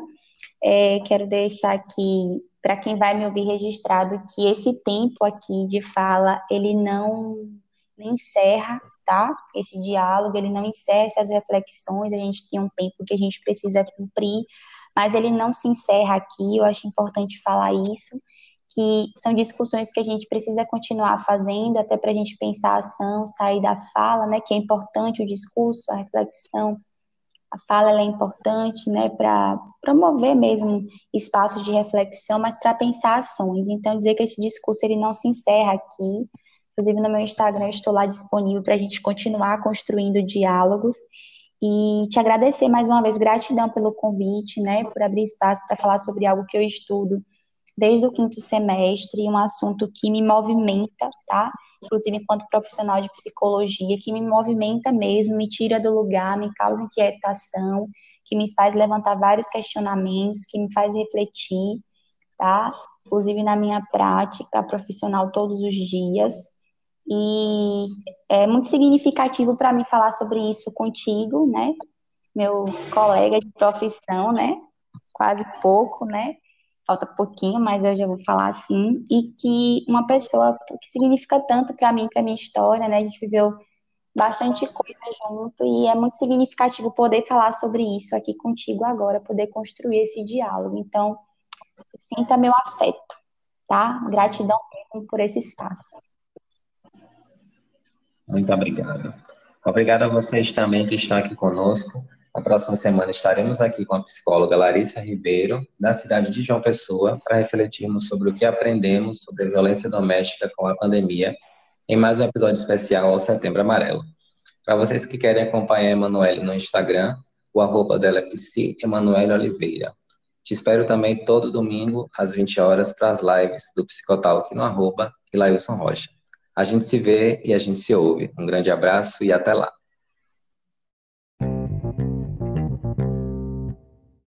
É, quero deixar aqui para quem vai me ouvir registrado que esse tempo aqui de fala, ele não, encerra, tá? Esse diálogo, ele não encerra essas reflexões, a gente tem um tempo que a gente precisa cumprir, mas ele não se encerra aqui, eu acho importante falar isso que são discussões que a gente precisa continuar fazendo, até para a gente pensar a ação, sair da fala, né, que é importante o discurso, a reflexão, a fala é importante, né, para promover mesmo espaços de reflexão, mas para pensar ações. Então, dizer que esse discurso ele não se encerra aqui. Inclusive, no meu Instagram, estou lá disponível para a gente continuar construindo diálogos. E te agradecer mais uma vez, gratidão pelo convite, né, por abrir espaço para falar sobre algo que eu estudo desde o quinto semestre, um assunto que me movimenta, tá? Inclusive enquanto profissional de psicologia, que me movimenta mesmo, me tira do lugar, me causa inquietação, que me faz levantar vários questionamentos, que me faz refletir, tá? Inclusive na minha prática profissional todos os dias. E é muito significativo para mim falar sobre isso contigo, né? Meu colega de profissão, né? Quase pouco, né? Falta pouquinho, mas eu já vou falar assim, e que uma pessoa que significa tanto para mim, para minha história, né? A gente viveu bastante coisa junto e é muito significativo poder falar sobre isso aqui contigo agora, poder construir esse diálogo. Então, sinta meu afeto, tá? Gratidão por esse espaço. Muito obrigado. Obrigado a vocês também que estão aqui conosco. Na próxima semana estaremos aqui com a psicóloga Larissa Ribeiro, da cidade de João Pessoa, para refletirmos sobre o que aprendemos sobre a violência doméstica com a pandemia, em mais um episódio especial ao Setembro Amarelo. Para vocês que querem acompanhar a Emanuele no Instagram, o arroba dela é psi Emanuele Oliveira. Te espero também todo domingo, às 20 horas, para as lives do Psicotalk no arroba Rocha. A gente se vê e a gente se ouve. Um grande abraço e até lá.